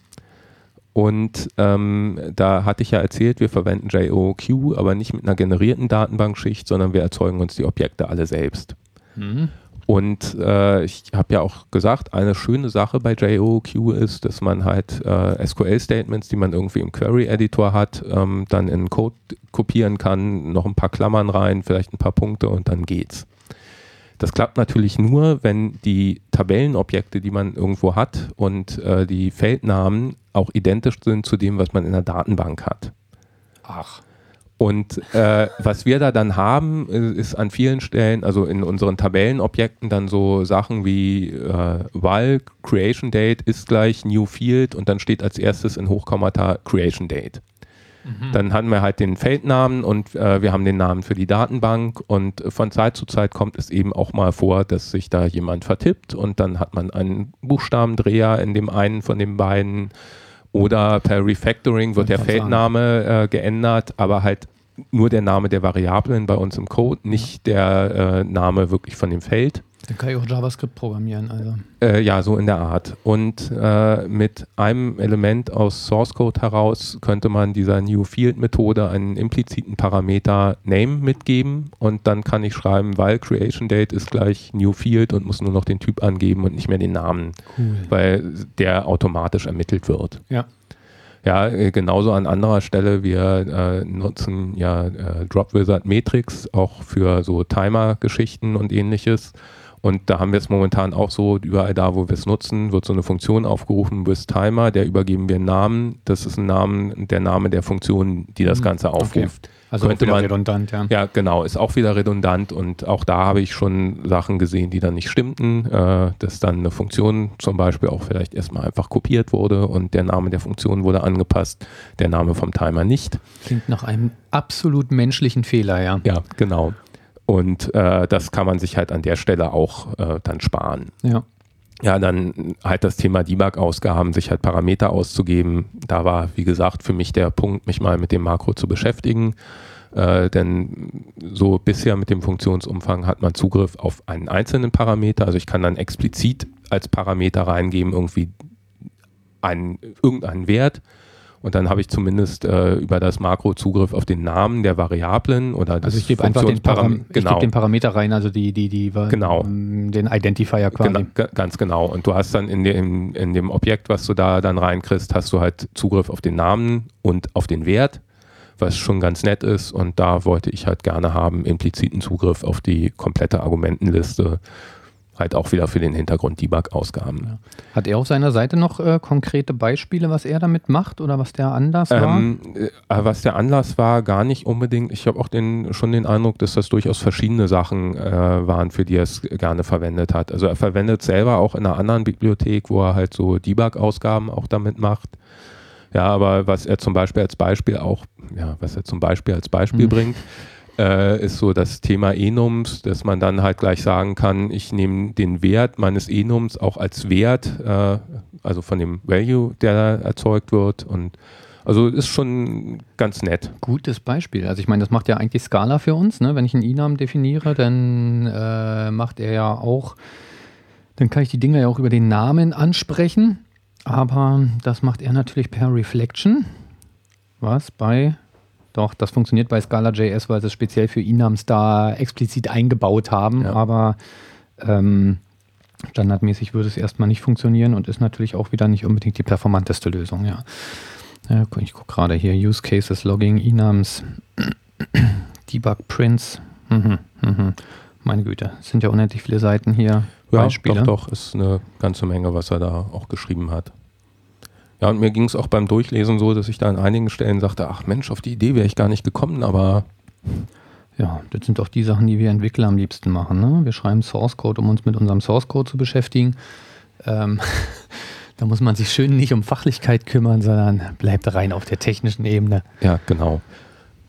Speaker 1: Und ähm, da hatte ich ja erzählt, wir verwenden JOQ, aber nicht mit einer generierten Datenbankschicht, sondern wir erzeugen uns die Objekte alle selbst. Mhm. Und äh, ich habe ja auch gesagt, eine schöne Sache bei JOQ ist, dass man halt äh, SQL-Statements, die man irgendwie im Query-Editor hat, ähm, dann in Code kopieren kann, noch ein paar Klammern rein, vielleicht ein paar Punkte und dann geht's. Das klappt natürlich nur, wenn die Tabellenobjekte, die man irgendwo hat und äh, die Feldnamen auch identisch sind zu dem, was man in der Datenbank hat.
Speaker 2: Ach.
Speaker 1: Und äh, was wir da dann haben, ist an vielen Stellen, also in unseren Tabellenobjekten, dann so Sachen wie äh, while Creation Date ist gleich New Field und dann steht als erstes in Hochkommata Creation Date. Mhm. Dann haben wir halt den Feldnamen und äh, wir haben den Namen für die Datenbank und von Zeit zu Zeit kommt es eben auch mal vor, dass sich da jemand vertippt und dann hat man einen Buchstabendreher in dem einen von den beiden oder per Refactoring wird der Feldname äh, geändert, aber halt nur der Name der Variablen bei uns im Code, nicht der äh, Name wirklich von dem Feld.
Speaker 2: Dann kann ich auch JavaScript programmieren. Also.
Speaker 1: Äh, ja, so in der Art. Und äh, mit einem Element aus Source Code heraus könnte man dieser New Field Methode einen impliziten Parameter Name mitgeben und dann kann ich schreiben, weil Creation Date ist gleich New Field und muss nur noch den Typ angeben und nicht mehr den Namen, cool. weil der automatisch ermittelt wird.
Speaker 2: Ja.
Speaker 1: Ja, äh, genauso an anderer Stelle. Wir äh, nutzen ja äh, Drop Wizard Metrics auch für so Timer-Geschichten und ähnliches. Und da haben wir es momentan auch so, überall da, wo wir es nutzen, wird so eine Funktion aufgerufen, with Timer, der übergeben wir einen Namen. Das ist ein Name, der Name der Funktion, die das mhm. Ganze aufruft. Okay.
Speaker 2: Also könnte man, redundant, ja.
Speaker 1: Ja, genau, ist auch wieder redundant und auch da habe ich schon Sachen gesehen, die dann nicht stimmten, äh, dass dann eine Funktion zum Beispiel auch vielleicht erstmal einfach kopiert wurde und der Name der Funktion wurde angepasst, der Name vom Timer nicht.
Speaker 2: Klingt nach einem absolut menschlichen Fehler, ja.
Speaker 1: Ja, genau. Und äh, das kann man sich halt an der Stelle auch äh, dann sparen.
Speaker 2: Ja.
Speaker 1: Ja, dann halt das Thema Debug-Ausgaben, sich halt Parameter auszugeben. Da war, wie gesagt, für mich der Punkt, mich mal mit dem Makro zu beschäftigen. Äh, denn so bisher mit dem Funktionsumfang hat man Zugriff auf einen einzelnen Parameter. Also ich kann dann explizit als Parameter reingeben, irgendwie einen, irgendeinen Wert und dann habe ich zumindest äh, über das Makro Zugriff auf den Namen der Variablen oder
Speaker 2: des Also ich gebe einfach den, Param
Speaker 1: genau.
Speaker 2: geb den Parameter rein, also die, die, die,
Speaker 1: genau.
Speaker 2: den Identifier quasi.
Speaker 1: Genau, ganz genau. Und du hast dann in dem, in dem Objekt, was du da dann reinkriegst, hast du halt Zugriff auf den Namen und auf den Wert, was schon ganz nett ist. Und da wollte ich halt gerne haben, impliziten Zugriff auf die komplette Argumentenliste halt auch wieder für den Hintergrund Debug-Ausgaben. Ja.
Speaker 2: Hat er auf seiner Seite noch äh, konkrete Beispiele, was er damit macht oder was der Anlass war? Ähm,
Speaker 1: äh, was der Anlass war, gar nicht unbedingt. Ich habe auch den, schon den Eindruck, dass das durchaus verschiedene Sachen äh, waren, für die er es gerne verwendet hat. Also er verwendet selber auch in einer anderen Bibliothek, wo er halt so Debug-Ausgaben auch damit macht. Ja, aber was er zum Beispiel als Beispiel auch, ja, was er zum Beispiel als Beispiel mhm. bringt, äh, ist so das Thema Enums, dass man dann halt gleich sagen kann, ich nehme den Wert meines Enums auch als Wert, äh, also von dem Value, der erzeugt wird und also ist schon ganz nett.
Speaker 2: Gutes Beispiel. Also ich meine, das macht ja eigentlich Scala für uns. Ne? Wenn ich einen Enum definiere, dann äh, macht er ja auch, dann kann ich die Dinge ja auch über den Namen ansprechen. Aber das macht er natürlich per Reflection. Was bei doch, das funktioniert bei Scala.js, weil sie es speziell für Enums da explizit eingebaut haben, ja. aber ähm, standardmäßig würde es erstmal nicht funktionieren und ist natürlich auch wieder nicht unbedingt die performanteste Lösung, ja. ja ich gucke gerade hier, Use Cases, Logging, Enums, <clears throat> Debug Prints, mhm, mhm. meine Güte, es sind ja unendlich viele Seiten hier.
Speaker 1: Ja, Beispiele. doch, doch, ist eine ganze Menge, was er da auch geschrieben hat. Ja, und mir ging es auch beim Durchlesen so, dass ich da an einigen Stellen sagte, ach Mensch, auf die Idee wäre ich gar nicht gekommen, aber
Speaker 2: ja, das sind doch die Sachen, die wir Entwickler am liebsten machen. Ne? Wir schreiben Source Code, um uns mit unserem Source Code zu beschäftigen. Ähm, <laughs> da muss man sich schön nicht um Fachlichkeit kümmern, sondern bleibt rein auf der technischen Ebene.
Speaker 1: Ja, genau.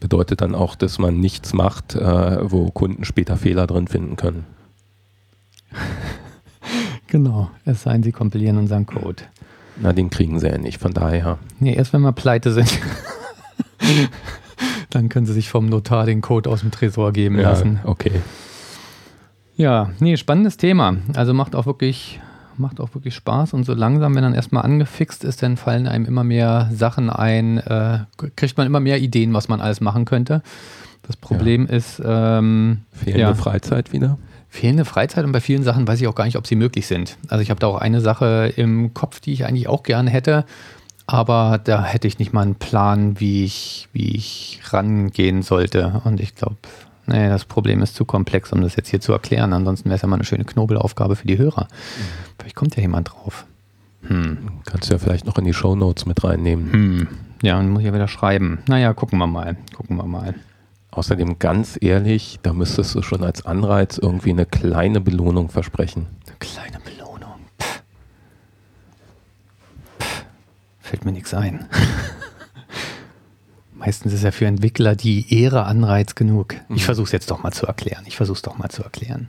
Speaker 1: Bedeutet dann auch, dass man nichts macht, äh, wo Kunden später Fehler drin finden können. <laughs>
Speaker 2: genau, es sei denn, sie kompilieren unseren Code.
Speaker 1: Na, den kriegen sie ja nicht, von daher.
Speaker 2: Nee, erst wenn wir pleite sind. <laughs> Dann können sie sich vom Notar den Code aus dem Tresor geben
Speaker 1: ja,
Speaker 2: lassen.
Speaker 1: Okay.
Speaker 2: Ja, nee, spannendes Thema. Also macht auch wirklich, macht auch wirklich Spaß und so langsam, wenn dann erstmal angefixt ist, dann fallen einem immer mehr Sachen ein, äh, kriegt man immer mehr Ideen, was man alles machen könnte. Das Problem ja. ist ähm,
Speaker 1: fehlende ja. Freizeit wieder
Speaker 2: fehlende Freizeit und bei vielen Sachen weiß ich auch gar nicht, ob sie möglich sind. Also ich habe da auch eine Sache im Kopf, die ich eigentlich auch gerne hätte, aber da hätte ich nicht mal einen Plan, wie ich, wie ich rangehen sollte. Und ich glaube, nee, das Problem ist zu komplex, um das jetzt hier zu erklären. Ansonsten wäre es ja mal eine schöne Knobelaufgabe für die Hörer. Mhm. Vielleicht kommt ja jemand drauf.
Speaker 1: Hm. Kannst du ja vielleicht noch in die Show Notes mit reinnehmen. Hm.
Speaker 2: Ja, dann muss ich ja wieder schreiben. Naja, gucken wir mal. Gucken wir mal.
Speaker 1: Außerdem ganz ehrlich, da müsstest du schon als Anreiz irgendwie eine kleine Belohnung versprechen.
Speaker 2: Eine kleine Belohnung. Pff. Pff. Fällt mir nichts ein. <laughs> Meistens ist ja für Entwickler die Ehre Anreiz genug. Ich mhm. versuche es jetzt doch mal zu erklären. Ich versuche es doch mal zu erklären.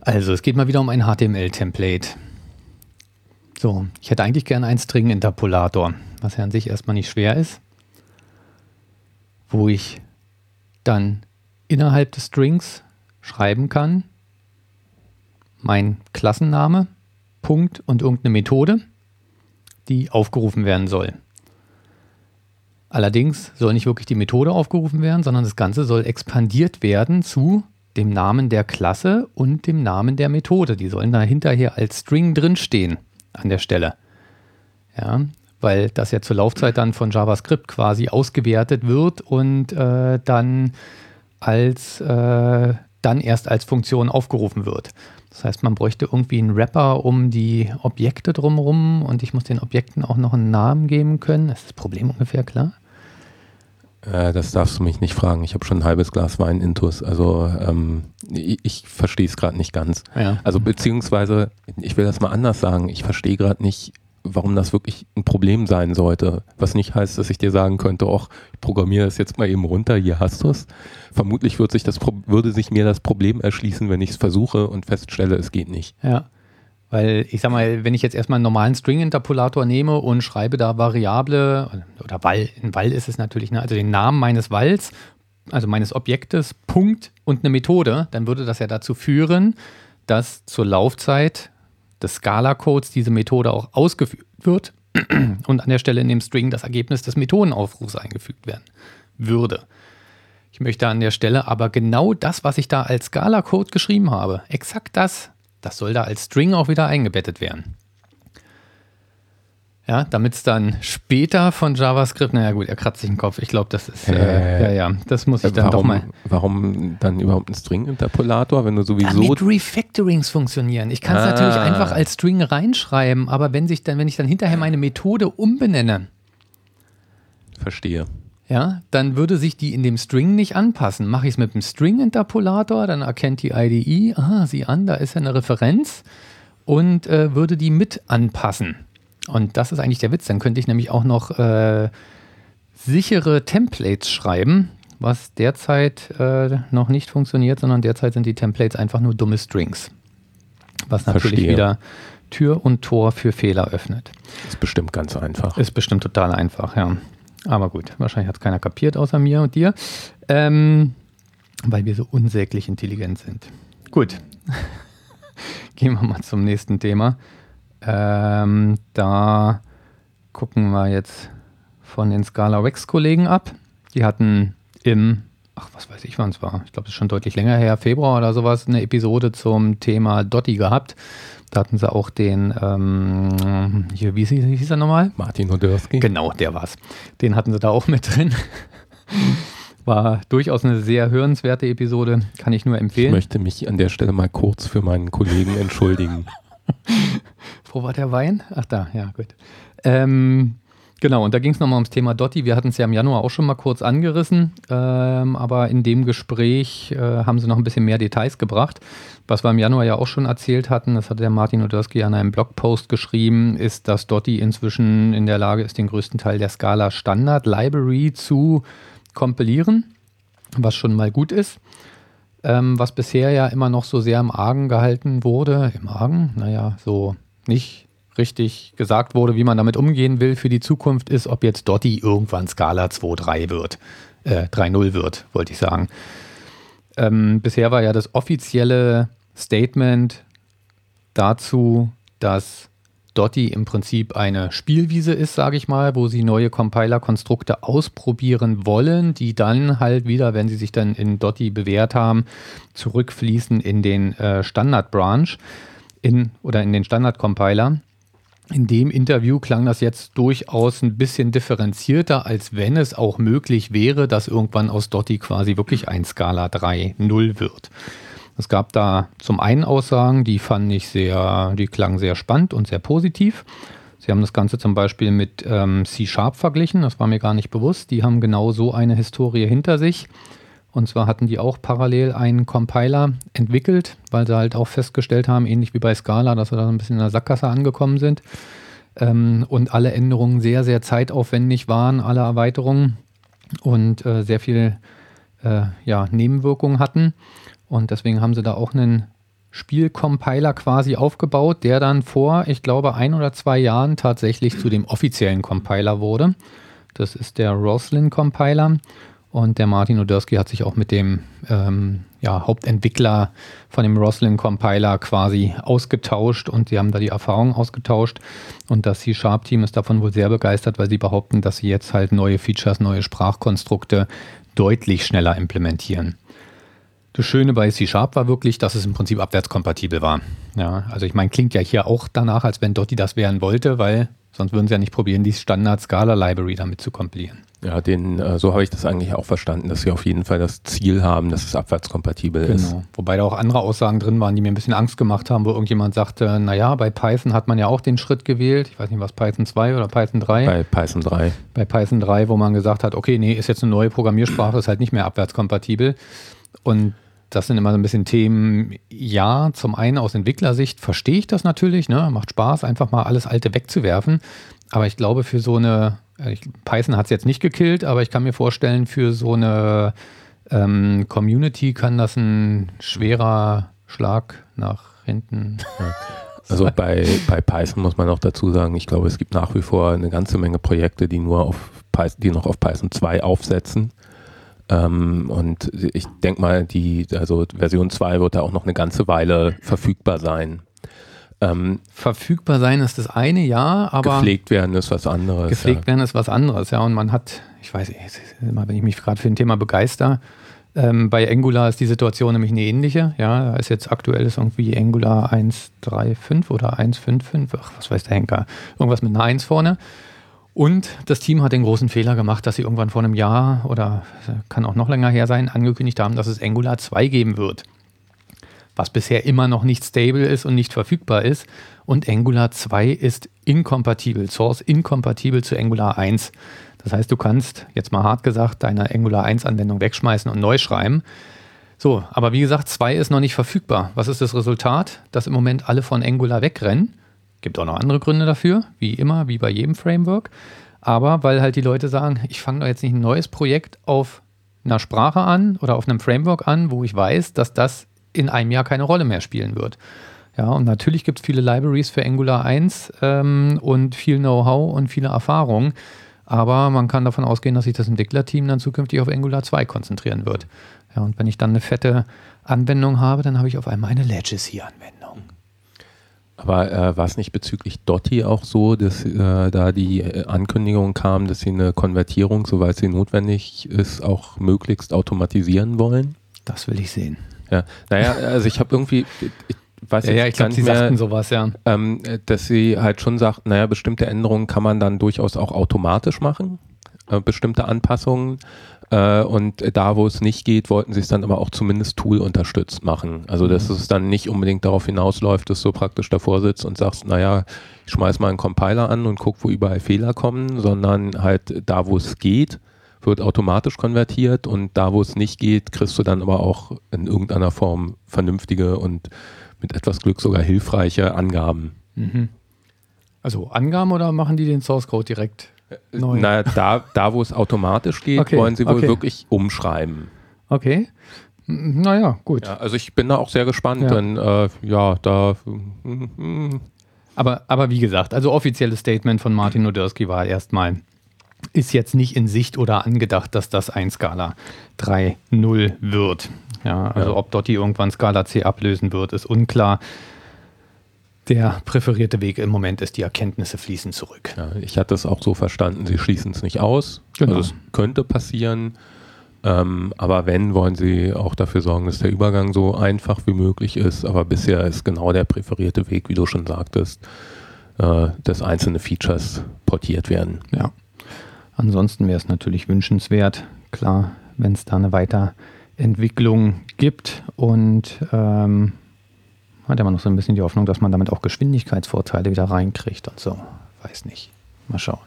Speaker 2: Also, es geht mal wieder um ein HTML-Template. So, ich hätte eigentlich gerne einen String-Interpolator, was ja an sich erstmal nicht schwer ist wo ich dann innerhalb des Strings schreiben kann, mein Klassenname, Punkt und irgendeine Methode, die aufgerufen werden soll. Allerdings soll nicht wirklich die Methode aufgerufen werden, sondern das Ganze soll expandiert werden zu dem Namen der Klasse und dem Namen der Methode. Die sollen da hinterher als String drinstehen an der Stelle. Ja, weil das ja zur Laufzeit dann von JavaScript quasi ausgewertet wird und äh, dann als äh, dann erst als Funktion aufgerufen wird. Das heißt, man bräuchte irgendwie einen Wrapper um die Objekte drumherum und ich muss den Objekten auch noch einen Namen geben können. Ist das Problem ungefähr klar?
Speaker 1: Äh, das darfst du mich nicht fragen. Ich habe schon ein halbes Glas Wein intus. Also ähm, ich, ich verstehe es gerade nicht ganz. Ja. Also beziehungsweise, ich will das mal anders sagen, ich verstehe gerade nicht, warum das wirklich ein Problem sein sollte. Was nicht heißt, dass ich dir sagen könnte, ach, ich programmiere das jetzt mal eben runter, hier hast du es. Vermutlich wird sich das, würde sich mir das Problem erschließen, wenn ich es versuche und feststelle, es geht nicht.
Speaker 2: Ja. Weil ich sag mal, wenn ich jetzt erstmal einen normalen String-Interpolator nehme und schreibe da Variable, oder Wall, ein Wall ist es natürlich, ne, also den Namen meines Walls, also meines Objektes, Punkt und eine Methode, dann würde das ja dazu führen, dass zur Laufzeit des Scala-Codes diese Methode auch ausgeführt wird <clears throat> und an der Stelle in dem String das Ergebnis des Methodenaufrufs eingefügt werden würde. Ich möchte an der Stelle aber genau das, was ich da als Scala-Code geschrieben habe, exakt das das soll da als String auch wieder eingebettet werden. Ja, damit es dann später von JavaScript, naja gut, er kratzt sich den Kopf. Ich glaube, das ist, äh, äh, ja, ja, das muss ich dann
Speaker 1: warum,
Speaker 2: doch mal.
Speaker 1: Warum dann überhaupt ein String-Interpolator, wenn du sowieso.
Speaker 2: Damit Refactorings funktionieren. Ich kann es ah. natürlich einfach als String reinschreiben, aber wenn sich dann, wenn ich dann hinterher meine Methode umbenenne.
Speaker 1: Verstehe
Speaker 2: ja, dann würde sich die in dem String nicht anpassen. Mache ich es mit dem String-Interpolator, dann erkennt die IDE, aha, sieh an, da ist ja eine Referenz und äh, würde die mit anpassen. Und das ist eigentlich der Witz. Dann könnte ich nämlich auch noch äh, sichere Templates schreiben, was derzeit äh, noch nicht funktioniert, sondern derzeit sind die Templates einfach nur dumme Strings. Was natürlich Verstehe. wieder Tür und Tor für Fehler öffnet.
Speaker 1: Ist bestimmt ganz einfach.
Speaker 2: Ist bestimmt total einfach, ja. Aber gut, wahrscheinlich hat es keiner kapiert außer mir und dir, ähm, weil wir so unsäglich intelligent sind. Gut, <laughs> gehen wir mal zum nächsten Thema. Ähm, da gucken wir jetzt von den Scala Rex-Kollegen ab. Die hatten im, ach, was weiß ich, wann es war, ich glaube, es ist schon deutlich länger her, Februar oder sowas, eine Episode zum Thema Dotti gehabt. Da hatten sie auch den, ähm, hier, wie, wie hieß er nochmal?
Speaker 1: Martin Odersky.
Speaker 2: Genau, der war's. Den hatten sie da auch mit drin. <laughs> War durchaus eine sehr hörenswerte Episode, kann ich nur empfehlen. Ich
Speaker 1: möchte mich an der Stelle mal kurz für meinen Kollegen entschuldigen. <laughs>
Speaker 2: Wo war der Wein? Ach da, ja, gut. Ähm, Genau, und da ging es nochmal ums Thema Dotti. Wir hatten es ja im Januar auch schon mal kurz angerissen, ähm, aber in dem Gespräch äh, haben sie noch ein bisschen mehr Details gebracht. Was wir im Januar ja auch schon erzählt hatten, das hat der Martin Odersky an einem Blogpost geschrieben, ist, dass Dotti inzwischen in der Lage ist, den größten Teil der Scala Standard Library zu kompilieren, was schon mal gut ist. Ähm, was bisher ja immer noch so sehr im Argen gehalten wurde. Im Argen? Naja, so nicht richtig gesagt wurde, wie man damit umgehen will für die Zukunft, ist, ob jetzt Dotti irgendwann Skala 2.3 wird, äh, 3.0 wird, wollte ich sagen. Ähm, bisher war ja das offizielle Statement dazu, dass Dotti im Prinzip eine Spielwiese ist, sage ich mal, wo sie neue Compiler-Konstrukte ausprobieren wollen, die dann halt wieder, wenn sie sich dann in Dotti bewährt haben, zurückfließen in den äh, Standard-Branch in, oder in den Standard-Compiler. In dem Interview klang das jetzt durchaus ein bisschen differenzierter, als wenn es auch möglich wäre, dass irgendwann aus Dotti quasi wirklich ein Skala 3.0 wird. Es gab da zum einen Aussagen, die fand ich sehr, die klangen sehr spannend und sehr positiv. Sie haben das Ganze zum Beispiel mit ähm, C-Sharp verglichen, das war mir gar nicht bewusst. Die haben genau so eine Historie hinter sich. Und zwar hatten die auch parallel einen Compiler entwickelt, weil sie halt auch festgestellt haben, ähnlich wie bei Scala, dass sie da ein bisschen in der Sackgasse angekommen sind. Ähm, und alle Änderungen sehr, sehr zeitaufwendig waren, alle Erweiterungen und äh, sehr viel äh, ja, Nebenwirkungen hatten. Und deswegen haben sie da auch einen Spielcompiler quasi aufgebaut, der dann vor, ich glaube, ein oder zwei Jahren tatsächlich zu dem offiziellen Compiler wurde. Das ist der Roslyn Compiler. Und der Martin Odersky hat sich auch mit dem ähm, ja, Hauptentwickler von dem Roslyn Compiler quasi ausgetauscht und sie haben da die Erfahrung ausgetauscht. Und das C-Sharp-Team ist davon wohl sehr begeistert, weil sie behaupten, dass sie jetzt halt neue Features, neue Sprachkonstrukte deutlich schneller implementieren. Das Schöne bei C-Sharp war wirklich, dass es im Prinzip abwärtskompatibel war. Ja, also ich meine, klingt ja hier auch danach, als wenn Dotti das werden wollte, weil sonst würden sie ja nicht probieren, die Standard-Scala-Library damit zu kompilieren.
Speaker 1: Ja, den, äh, so habe ich das eigentlich auch verstanden, dass sie auf jeden Fall das Ziel haben, dass es abwärtskompatibel genau. ist.
Speaker 2: Wobei da auch andere Aussagen drin waren, die mir ein bisschen Angst gemacht haben, wo irgendjemand sagte, naja, bei Python hat man ja auch den Schritt gewählt. Ich weiß nicht, was Python 2 oder Python 3?
Speaker 1: Bei Python 3.
Speaker 2: Bei Python 3, wo man gesagt hat, okay, nee, ist jetzt eine neue Programmiersprache, ist halt nicht mehr abwärtskompatibel. Und das sind immer so ein bisschen Themen, ja, zum einen aus Entwicklersicht verstehe ich das natürlich, ne? macht Spaß, einfach mal alles Alte wegzuwerfen. Aber ich glaube, für so eine äh, Python hat es jetzt nicht gekillt, aber ich kann mir vorstellen, für so eine ähm, Community kann das ein schwerer Schlag nach hinten.
Speaker 1: Also bei, bei Python muss man auch dazu sagen, ich glaube, es gibt nach wie vor eine ganze Menge Projekte, die nur auf Python, die noch auf Python 2 aufsetzen. Ähm, und ich denke mal, die, also Version 2 wird da auch noch eine ganze Weile verfügbar sein.
Speaker 2: Ähm, verfügbar sein ist das eine, ja, aber.
Speaker 1: Gepflegt werden ist was anderes.
Speaker 2: Gepflegt ja. werden ist was anderes, ja. Und man hat, ich weiß nicht, wenn ich mich gerade für ein Thema begeister, ähm, bei Angular ist die Situation nämlich eine ähnliche. Ja, da ist jetzt aktuell ist irgendwie Angular 1.3.5 oder 1.5.5, ach, was weiß der Henker, irgendwas mit einer 1 vorne. Und das Team hat den großen Fehler gemacht, dass sie irgendwann vor einem Jahr oder kann auch noch länger her sein, angekündigt haben, dass es Angular 2 geben wird. Was bisher immer noch nicht stable ist und nicht verfügbar ist. Und Angular 2 ist inkompatibel, Source inkompatibel zu Angular 1. Das heißt, du kannst, jetzt mal hart gesagt, deine Angular 1 Anwendung wegschmeißen und neu schreiben. So, aber wie gesagt, 2 ist noch nicht verfügbar. Was ist das Resultat? Dass im Moment alle von Angular wegrennen. Gibt auch noch andere Gründe dafür, wie immer, wie bei jedem Framework. Aber weil halt die Leute sagen, ich fange doch jetzt nicht ein neues Projekt auf einer Sprache an oder auf einem Framework an, wo ich weiß, dass das in einem Jahr keine Rolle mehr spielen wird. Ja, und natürlich gibt es viele Libraries für Angular 1 ähm, und viel Know-how und viele Erfahrungen. Aber man kann davon ausgehen, dass sich das Entwicklerteam dann zukünftig auf Angular 2 konzentrieren wird. Ja, und wenn ich dann eine fette Anwendung habe, dann habe ich auf einmal eine Legacy-Anwendung.
Speaker 1: Aber äh, war es nicht bezüglich Dotti auch so, dass äh, da die äh, Ankündigung kam, dass sie eine Konvertierung, soweit sie notwendig ist, auch möglichst automatisieren wollen?
Speaker 2: Das will ich sehen.
Speaker 1: Ja, naja, also ich habe irgendwie, ich weiß
Speaker 2: ja, ja, ich glaube, sie mehr, sagten sowas, ja.
Speaker 1: Ähm, dass sie halt schon sagt, naja, bestimmte Änderungen kann man dann durchaus auch automatisch machen, äh, bestimmte Anpassungen. Äh, und da, wo es nicht geht, wollten sie es dann aber auch zumindest Tool unterstützt machen. Also, dass mhm. es dann nicht unbedingt darauf hinausläuft, dass du praktisch davor sitzt und sagst, naja, ich schmeiß mal einen Compiler an und guck, wo überall Fehler kommen, sondern halt da, wo es geht, wird automatisch konvertiert und da, wo es nicht geht, kriegst du dann aber auch in irgendeiner Form vernünftige und mit etwas Glück sogar hilfreiche Angaben. Mhm.
Speaker 2: Also Angaben oder machen die den Source Code direkt
Speaker 1: neu? Naja, da, da wo es automatisch geht, okay. wollen sie wohl okay. wirklich umschreiben.
Speaker 2: Okay. Naja, gut.
Speaker 1: Ja, also ich bin da auch sehr gespannt, ja. denn äh, ja, da.
Speaker 2: Aber, aber wie gesagt, also offizielles Statement von Martin Noderski war erstmal, ist jetzt nicht in Sicht oder angedacht, dass das ein Skala 3.0 wird. Ja, also ja. ob dort die irgendwann Skala C ablösen wird, ist unklar. Der präferierte Weg im Moment ist, die Erkenntnisse fließen zurück.
Speaker 1: Ja, ich hatte es auch so verstanden, sie schließen es nicht aus. Genau. Also es könnte passieren. Ähm, aber wenn, wollen sie auch dafür sorgen, dass der Übergang so einfach wie möglich ist. Aber bisher ist genau der präferierte Weg, wie du schon sagtest, äh, dass einzelne Features portiert werden.
Speaker 2: Ja. Ansonsten wäre es natürlich wünschenswert, klar, wenn es da eine weiter Entwicklung gibt und ähm, hat ja man noch so ein bisschen die Hoffnung, dass man damit auch Geschwindigkeitsvorteile wieder reinkriegt und so. Weiß nicht. Mal schauen.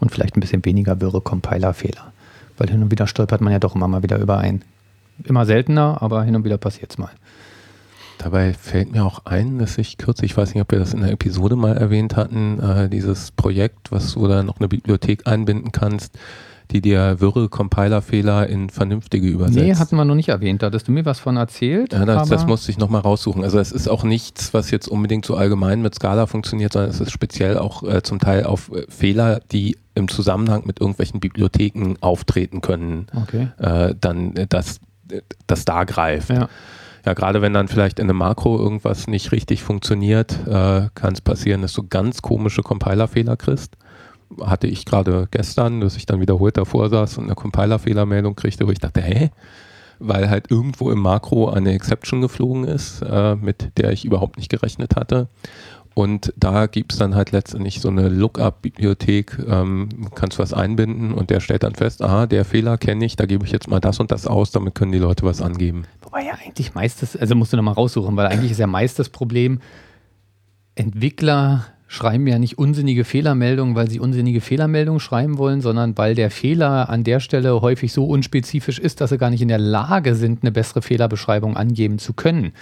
Speaker 2: Und vielleicht ein bisschen weniger wirre Compiler-Fehler. Weil hin und wieder stolpert man ja doch immer mal wieder über ein. Immer seltener, aber hin und wieder passiert es mal.
Speaker 1: Dabei fällt mir auch ein, dass ich kürzlich, ich weiß nicht, ob wir das in der Episode mal erwähnt hatten, äh, dieses Projekt, was du da noch eine Bibliothek einbinden kannst, die dir wirre Compilerfehler in vernünftige übersetzt. Nee,
Speaker 2: hatten wir noch nicht erwähnt. Da hattest du mir was von erzählt.
Speaker 1: Ja, das, das musste ich nochmal raussuchen. Also es ist auch nichts, was jetzt unbedingt so allgemein mit Scala funktioniert, sondern es ist speziell auch äh, zum Teil auf äh, Fehler, die im Zusammenhang mit irgendwelchen Bibliotheken auftreten können,
Speaker 2: okay.
Speaker 1: äh, dann äh, das, das da greift. Ja. Ja, gerade wenn dann vielleicht in einem Makro irgendwas nicht richtig funktioniert, äh, kann es passieren, dass du ganz komische Compilerfehler kriegst hatte ich gerade gestern, dass ich dann wiederholt davor saß und eine Compiler-Fehlermeldung kriegte, wo ich dachte, hä? Weil halt irgendwo im Makro eine Exception geflogen ist, äh, mit der ich überhaupt nicht gerechnet hatte. Und da gibt es dann halt letztendlich so eine Lookup-Bibliothek, ähm, kannst was einbinden und der stellt dann fest, aha, der Fehler kenne ich, da gebe ich jetzt mal das und das aus, damit können die Leute was angeben.
Speaker 2: Wobei ja eigentlich meistens, also musst du nochmal raussuchen, weil eigentlich ist ja meist das Problem, Entwickler schreiben ja nicht unsinnige Fehlermeldungen, weil sie unsinnige Fehlermeldungen schreiben wollen, sondern weil der Fehler an der Stelle häufig so unspezifisch ist, dass sie gar nicht in der Lage sind, eine bessere Fehlerbeschreibung angeben zu können.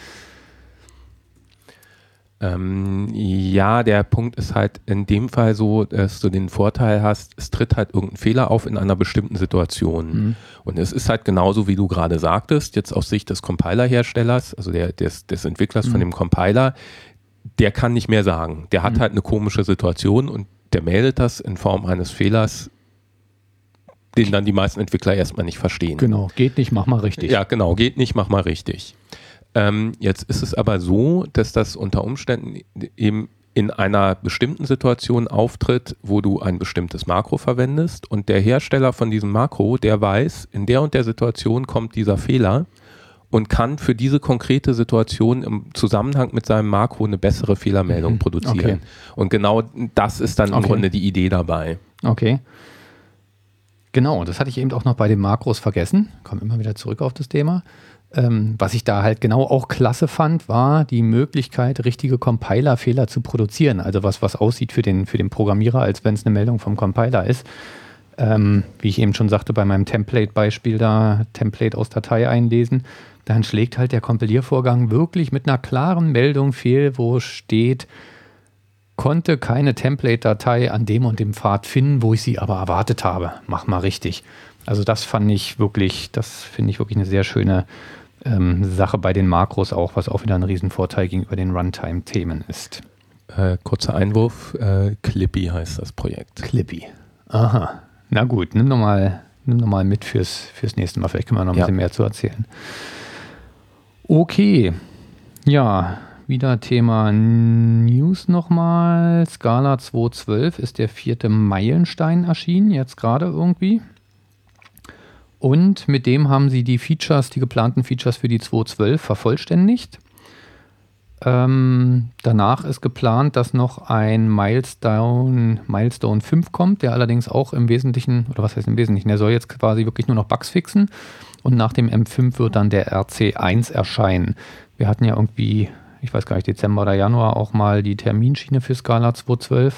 Speaker 1: Ähm, ja, der Punkt ist halt in dem Fall so, dass du den Vorteil hast, es tritt halt irgendein Fehler auf in einer bestimmten Situation. Mhm. Und es ist halt genauso, wie du gerade sagtest, jetzt aus Sicht des Compiler-Herstellers, also der, des, des Entwicklers mhm. von dem Compiler, der kann nicht mehr sagen. Der hat mhm. halt eine komische Situation und der meldet das in Form eines Fehlers, den dann die meisten Entwickler erstmal nicht verstehen.
Speaker 2: Genau, geht nicht, mach mal richtig.
Speaker 1: Ja, genau, geht nicht, mach mal richtig. Ähm, jetzt ist es aber so, dass das unter Umständen eben in einer bestimmten Situation auftritt, wo du ein bestimmtes Makro verwendest und der Hersteller von diesem Makro, der weiß, in der und der Situation kommt dieser Fehler und kann für diese konkrete Situation im Zusammenhang mit seinem Makro eine bessere Fehlermeldung mhm. produzieren. Okay. Und genau das ist dann im okay. Grunde die Idee dabei.
Speaker 2: Okay. Genau, das hatte ich eben auch noch bei den Makros vergessen. Komme immer wieder zurück auf das Thema. Ähm, was ich da halt genau auch klasse fand, war die Möglichkeit, richtige Compiler-Fehler zu produzieren. Also was, was aussieht für den, für den Programmierer, als wenn es eine Meldung vom Compiler ist. Ähm, wie ich eben schon sagte, bei meinem Template-Beispiel da, Template aus Datei einlesen, dann schlägt halt der Kompiliervorgang wirklich mit einer klaren Meldung fehl, wo steht, konnte keine Template-Datei an dem und dem Pfad finden, wo ich sie aber erwartet habe. Mach mal richtig. Also das fand ich wirklich, das finde ich wirklich eine sehr schöne ähm, Sache bei den Makros auch, was auch wieder ein Riesenvorteil gegenüber den Runtime-Themen ist.
Speaker 1: Äh, kurzer Einwurf, äh, Clippy heißt das Projekt.
Speaker 2: Clippy. Aha. Na gut, nimm nochmal nimm noch mal mit fürs, fürs nächste Mal. Vielleicht können wir noch ein ja. bisschen mehr zu erzählen. Okay. Ja, wieder Thema News nochmal. Scala 2.12 ist der vierte Meilenstein erschienen, jetzt gerade irgendwie. Und mit dem haben sie die Features, die geplanten Features für die 2.12 vervollständigt. Ähm, danach ist geplant, dass noch ein Milestone, Milestone 5 kommt, der allerdings auch im Wesentlichen, oder was heißt im Wesentlichen, der soll jetzt quasi wirklich nur noch Bugs fixen. Und nach dem M5 wird dann der RC1 erscheinen. Wir hatten ja irgendwie, ich weiß gar nicht, Dezember oder Januar auch mal die Terminschiene für Scala 2.12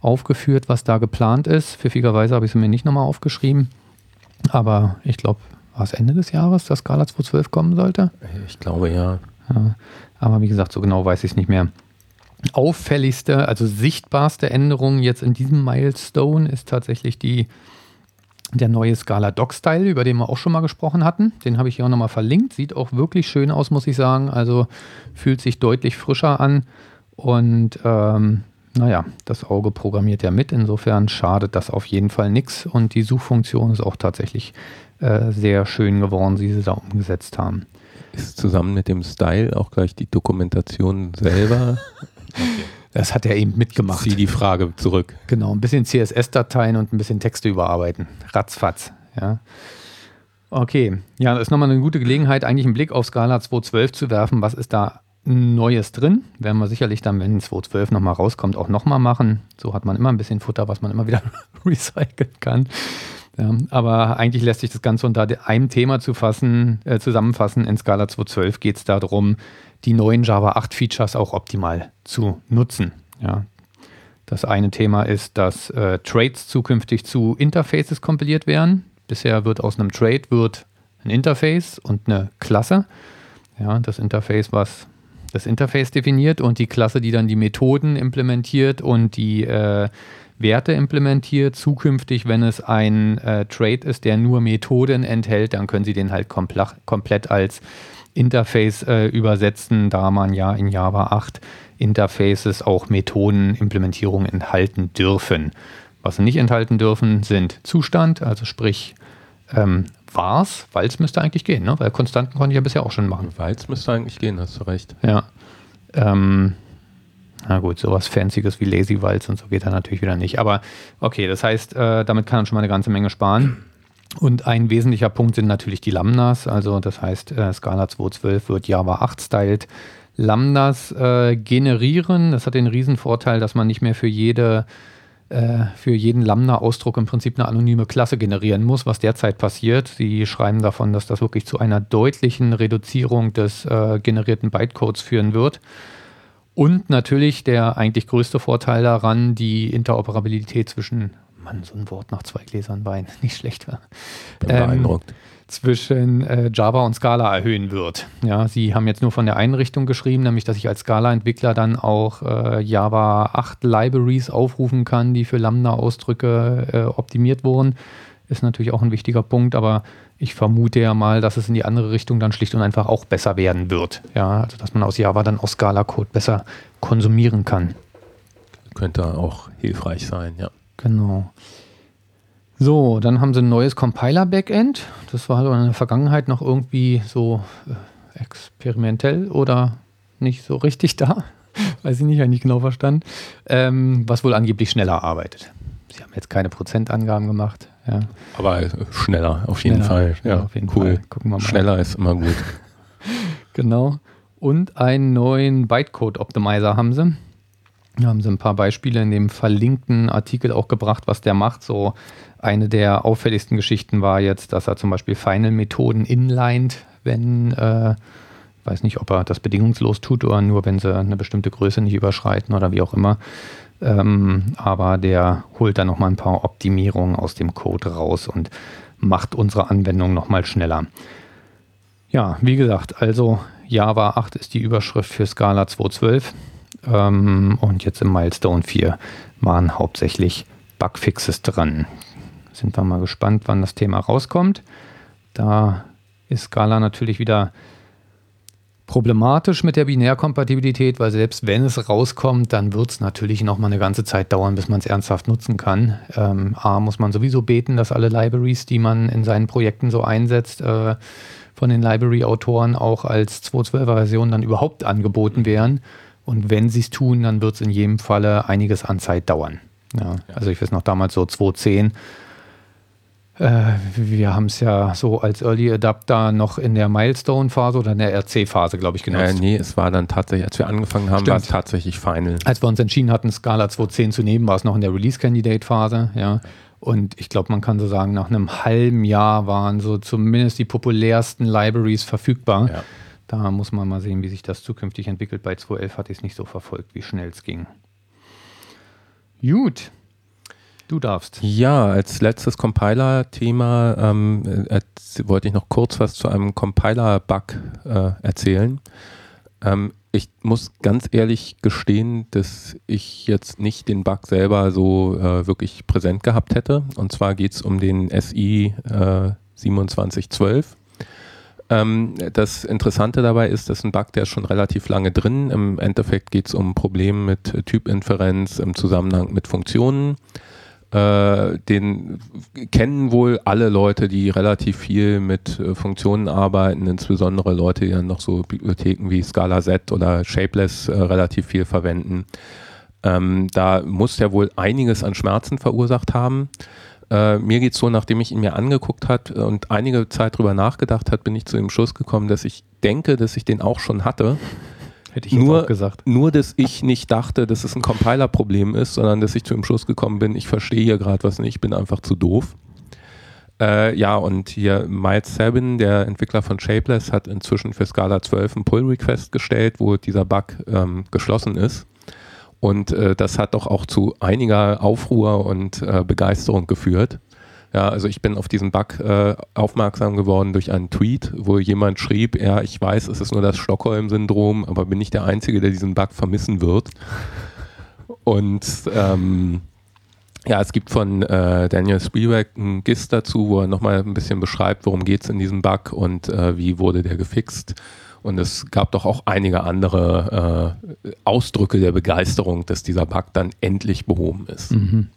Speaker 2: aufgeführt, was da geplant ist. Pfiffigerweise habe ich es mir nicht nochmal aufgeschrieben. Aber ich glaube, war es Ende des Jahres, dass Scala 2.12 kommen sollte?
Speaker 1: Ich glaube ja.
Speaker 2: ja. Aber wie gesagt, so genau weiß ich es nicht mehr. Auffälligste, also sichtbarste Änderung jetzt in diesem Milestone ist tatsächlich die, der neue Scala Doc-Style, über den wir auch schon mal gesprochen hatten. Den habe ich hier auch nochmal verlinkt. Sieht auch wirklich schön aus, muss ich sagen. Also fühlt sich deutlich frischer an. Und ähm, naja, das Auge programmiert ja mit, insofern schadet das auf jeden Fall nichts und die Suchfunktion ist auch tatsächlich äh, sehr schön geworden, wie sie da umgesetzt haben.
Speaker 1: Ist zusammen mit dem Style auch gleich die Dokumentation selber? <laughs>
Speaker 2: okay. Das hat er eben mitgemacht.
Speaker 1: Ich die Frage zurück.
Speaker 2: Genau, ein bisschen CSS-Dateien und ein bisschen Texte überarbeiten. Ratzfatz. Ja. Okay, ja, das ist nochmal eine gute Gelegenheit, eigentlich einen Blick auf Scala 2.12 zu werfen. Was ist da Neues drin. Werden wir sicherlich dann, wenn 2.12 nochmal rauskommt, auch nochmal machen. So hat man immer ein bisschen Futter, was man immer wieder <laughs> recyceln kann. Ja, aber eigentlich lässt sich das Ganze unter einem Thema zu fassen, äh, zusammenfassen. In Scala 2.12 geht es darum, die neuen Java 8 Features auch optimal zu nutzen. Ja. Das eine Thema ist, dass äh, Trades zukünftig zu Interfaces kompiliert werden. Bisher wird aus einem Trade wird ein Interface und eine Klasse. Ja, das Interface, was das Interface definiert und die Klasse, die dann die Methoden implementiert und die äh, Werte implementiert. Zukünftig, wenn es ein äh, Trade ist, der nur Methoden enthält, dann können Sie den halt komplett als Interface äh, übersetzen, da man ja in Java 8 Interfaces auch Methodenimplementierungen enthalten dürfen. Was sie nicht enthalten dürfen, sind Zustand, also sprich ähm, war's. Walz müsste eigentlich gehen, ne? weil Konstanten konnte ich ja bisher auch schon machen.
Speaker 1: Walz müsste eigentlich gehen, hast du recht.
Speaker 2: Ja. Ähm, na gut, sowas Fancyes wie Lazy Walz und so geht da natürlich wieder nicht. Aber okay, das heißt, äh, damit kann man schon mal eine ganze Menge sparen. Und ein wesentlicher Punkt sind natürlich die Lambdas. Also das heißt, äh, Scala 2.12 wird Java 8 styled. Lambdas äh, generieren. Das hat den Riesenvorteil, dass man nicht mehr für jede äh, für jeden Lambda-Ausdruck im Prinzip eine anonyme Klasse generieren muss, was derzeit passiert. Sie schreiben davon, dass das wirklich zu einer deutlichen Reduzierung des äh, generierten Bytecodes führen wird. Und natürlich der eigentlich größte Vorteil daran, die Interoperabilität zwischen, Mann, so ein Wort nach zwei Gläsern Wein, <laughs> nicht schlecht.
Speaker 1: Bin ähm, beeindruckt
Speaker 2: zwischen äh, Java und Scala erhöhen wird. Ja, sie haben jetzt nur von der Einrichtung geschrieben, nämlich dass ich als Scala-Entwickler dann auch äh, Java 8 Libraries aufrufen kann, die für Lambda-Ausdrücke äh, optimiert wurden. ist natürlich auch ein wichtiger Punkt, aber ich vermute ja mal, dass es in die andere Richtung dann schlicht und einfach auch besser werden wird. Ja, also dass man aus Java dann auch Scala-Code besser konsumieren kann.
Speaker 1: Könnte auch hilfreich sein, ja.
Speaker 2: Genau. So, dann haben sie ein neues Compiler-Backend. Das war in der Vergangenheit noch irgendwie so äh, experimentell oder nicht so richtig da. <laughs> Weiß ich nicht, habe ich nicht genau verstanden. Ähm, was wohl angeblich schneller arbeitet. Sie haben jetzt keine Prozentangaben gemacht. Ja.
Speaker 1: Aber schneller, auf jeden Fall.
Speaker 2: Schneller, ja, auf jeden
Speaker 1: cool. Fall. Gucken wir mal. Schneller ist immer gut. <laughs>
Speaker 2: genau. Und einen neuen Bytecode-Optimizer haben sie. Da haben sie ein paar Beispiele in dem verlinkten Artikel auch gebracht, was der macht. So eine der auffälligsten Geschichten war jetzt, dass er zum Beispiel Final-Methoden inlined, wenn, äh, weiß nicht, ob er das bedingungslos tut oder nur, wenn sie eine bestimmte Größe nicht überschreiten oder wie auch immer. Ähm, aber der holt dann nochmal ein paar Optimierungen aus dem Code raus und macht unsere Anwendung nochmal schneller. Ja, wie gesagt, also Java 8 ist die Überschrift für Scala 2.12 ähm, und jetzt im Milestone 4 waren hauptsächlich Bugfixes dran. Sind wir mal gespannt, wann das Thema rauskommt. Da ist Scala natürlich wieder problematisch mit der Binärkompatibilität, weil selbst wenn es rauskommt, dann wird es natürlich noch mal eine ganze Zeit dauern, bis man es ernsthaft nutzen kann. Ähm, A, muss man sowieso beten, dass alle Libraries, die man in seinen Projekten so einsetzt, äh, von den Library-Autoren auch als 2.12er-Version dann überhaupt angeboten werden. Und wenn sie es tun, dann wird es in jedem Falle einiges an Zeit dauern. Ja, also ich weiß noch damals so 2.10 äh, wir haben es ja so als Early Adapter noch in der Milestone-Phase oder in der RC-Phase, glaube ich, genutzt.
Speaker 1: Äh, nee, es war dann tatsächlich, als wir angefangen haben, war es tatsächlich Final.
Speaker 2: Als wir uns entschieden hatten, Scala 2.10 zu nehmen, war es noch in der Release-Candidate-Phase, ja. Und ich glaube, man kann so sagen, nach einem halben Jahr waren so zumindest die populärsten Libraries verfügbar. Ja. Da muss man mal sehen, wie sich das zukünftig entwickelt. Bei 2.11 hatte ich es nicht so verfolgt, wie schnell es ging. Gut. Du darfst.
Speaker 1: Ja, als letztes Compiler-Thema ähm, äh, wollte ich noch kurz was zu einem Compiler-Bug äh, erzählen. Ähm, ich muss ganz ehrlich gestehen, dass ich jetzt nicht den Bug selber so äh, wirklich präsent gehabt hätte. Und zwar geht es um den SI äh, 2712. Ähm, das Interessante dabei ist, dass ein Bug, der ist schon relativ lange drin. Im Endeffekt geht es um Probleme mit Typinferenz im Zusammenhang mit Funktionen. Äh, den kennen wohl alle Leute, die relativ viel mit äh, Funktionen arbeiten, insbesondere Leute, die dann noch so Bibliotheken wie Scala Z oder Shapeless äh, relativ viel verwenden. Ähm, da muss er wohl einiges an Schmerzen verursacht haben. Äh, mir geht es so, nachdem ich ihn mir angeguckt hat und einige Zeit drüber nachgedacht hat, bin ich zu dem Schluss gekommen, dass ich denke, dass ich den auch schon hatte.
Speaker 2: Hätte ich nur, gesagt.
Speaker 1: Nur, dass ich nicht dachte, dass es ein Compiler-Problem ist, sondern dass ich zu dem Schluss gekommen bin, ich verstehe hier gerade was nicht, ich bin einfach zu doof. Äh, ja, und hier Miles Sabin, der Entwickler von Shapeless, hat inzwischen für Scala 12 einen Pull-Request gestellt, wo dieser Bug ähm, geschlossen ist. Und äh, das hat doch auch zu einiger Aufruhr und äh, Begeisterung geführt. Ja, also ich bin auf diesen Bug äh, aufmerksam geworden durch einen Tweet, wo jemand schrieb, ja, ich weiß, es ist nur das Stockholm-Syndrom, aber bin ich der Einzige, der diesen Bug vermissen wird. Und ähm, ja, es gibt von äh, Daniel Spielberg ein GIS dazu, wo er nochmal ein bisschen beschreibt, worum geht es in diesem Bug und äh, wie wurde der gefixt. Und es gab doch auch einige andere äh, Ausdrücke der Begeisterung, dass dieser Bug dann endlich behoben ist.
Speaker 2: Mhm.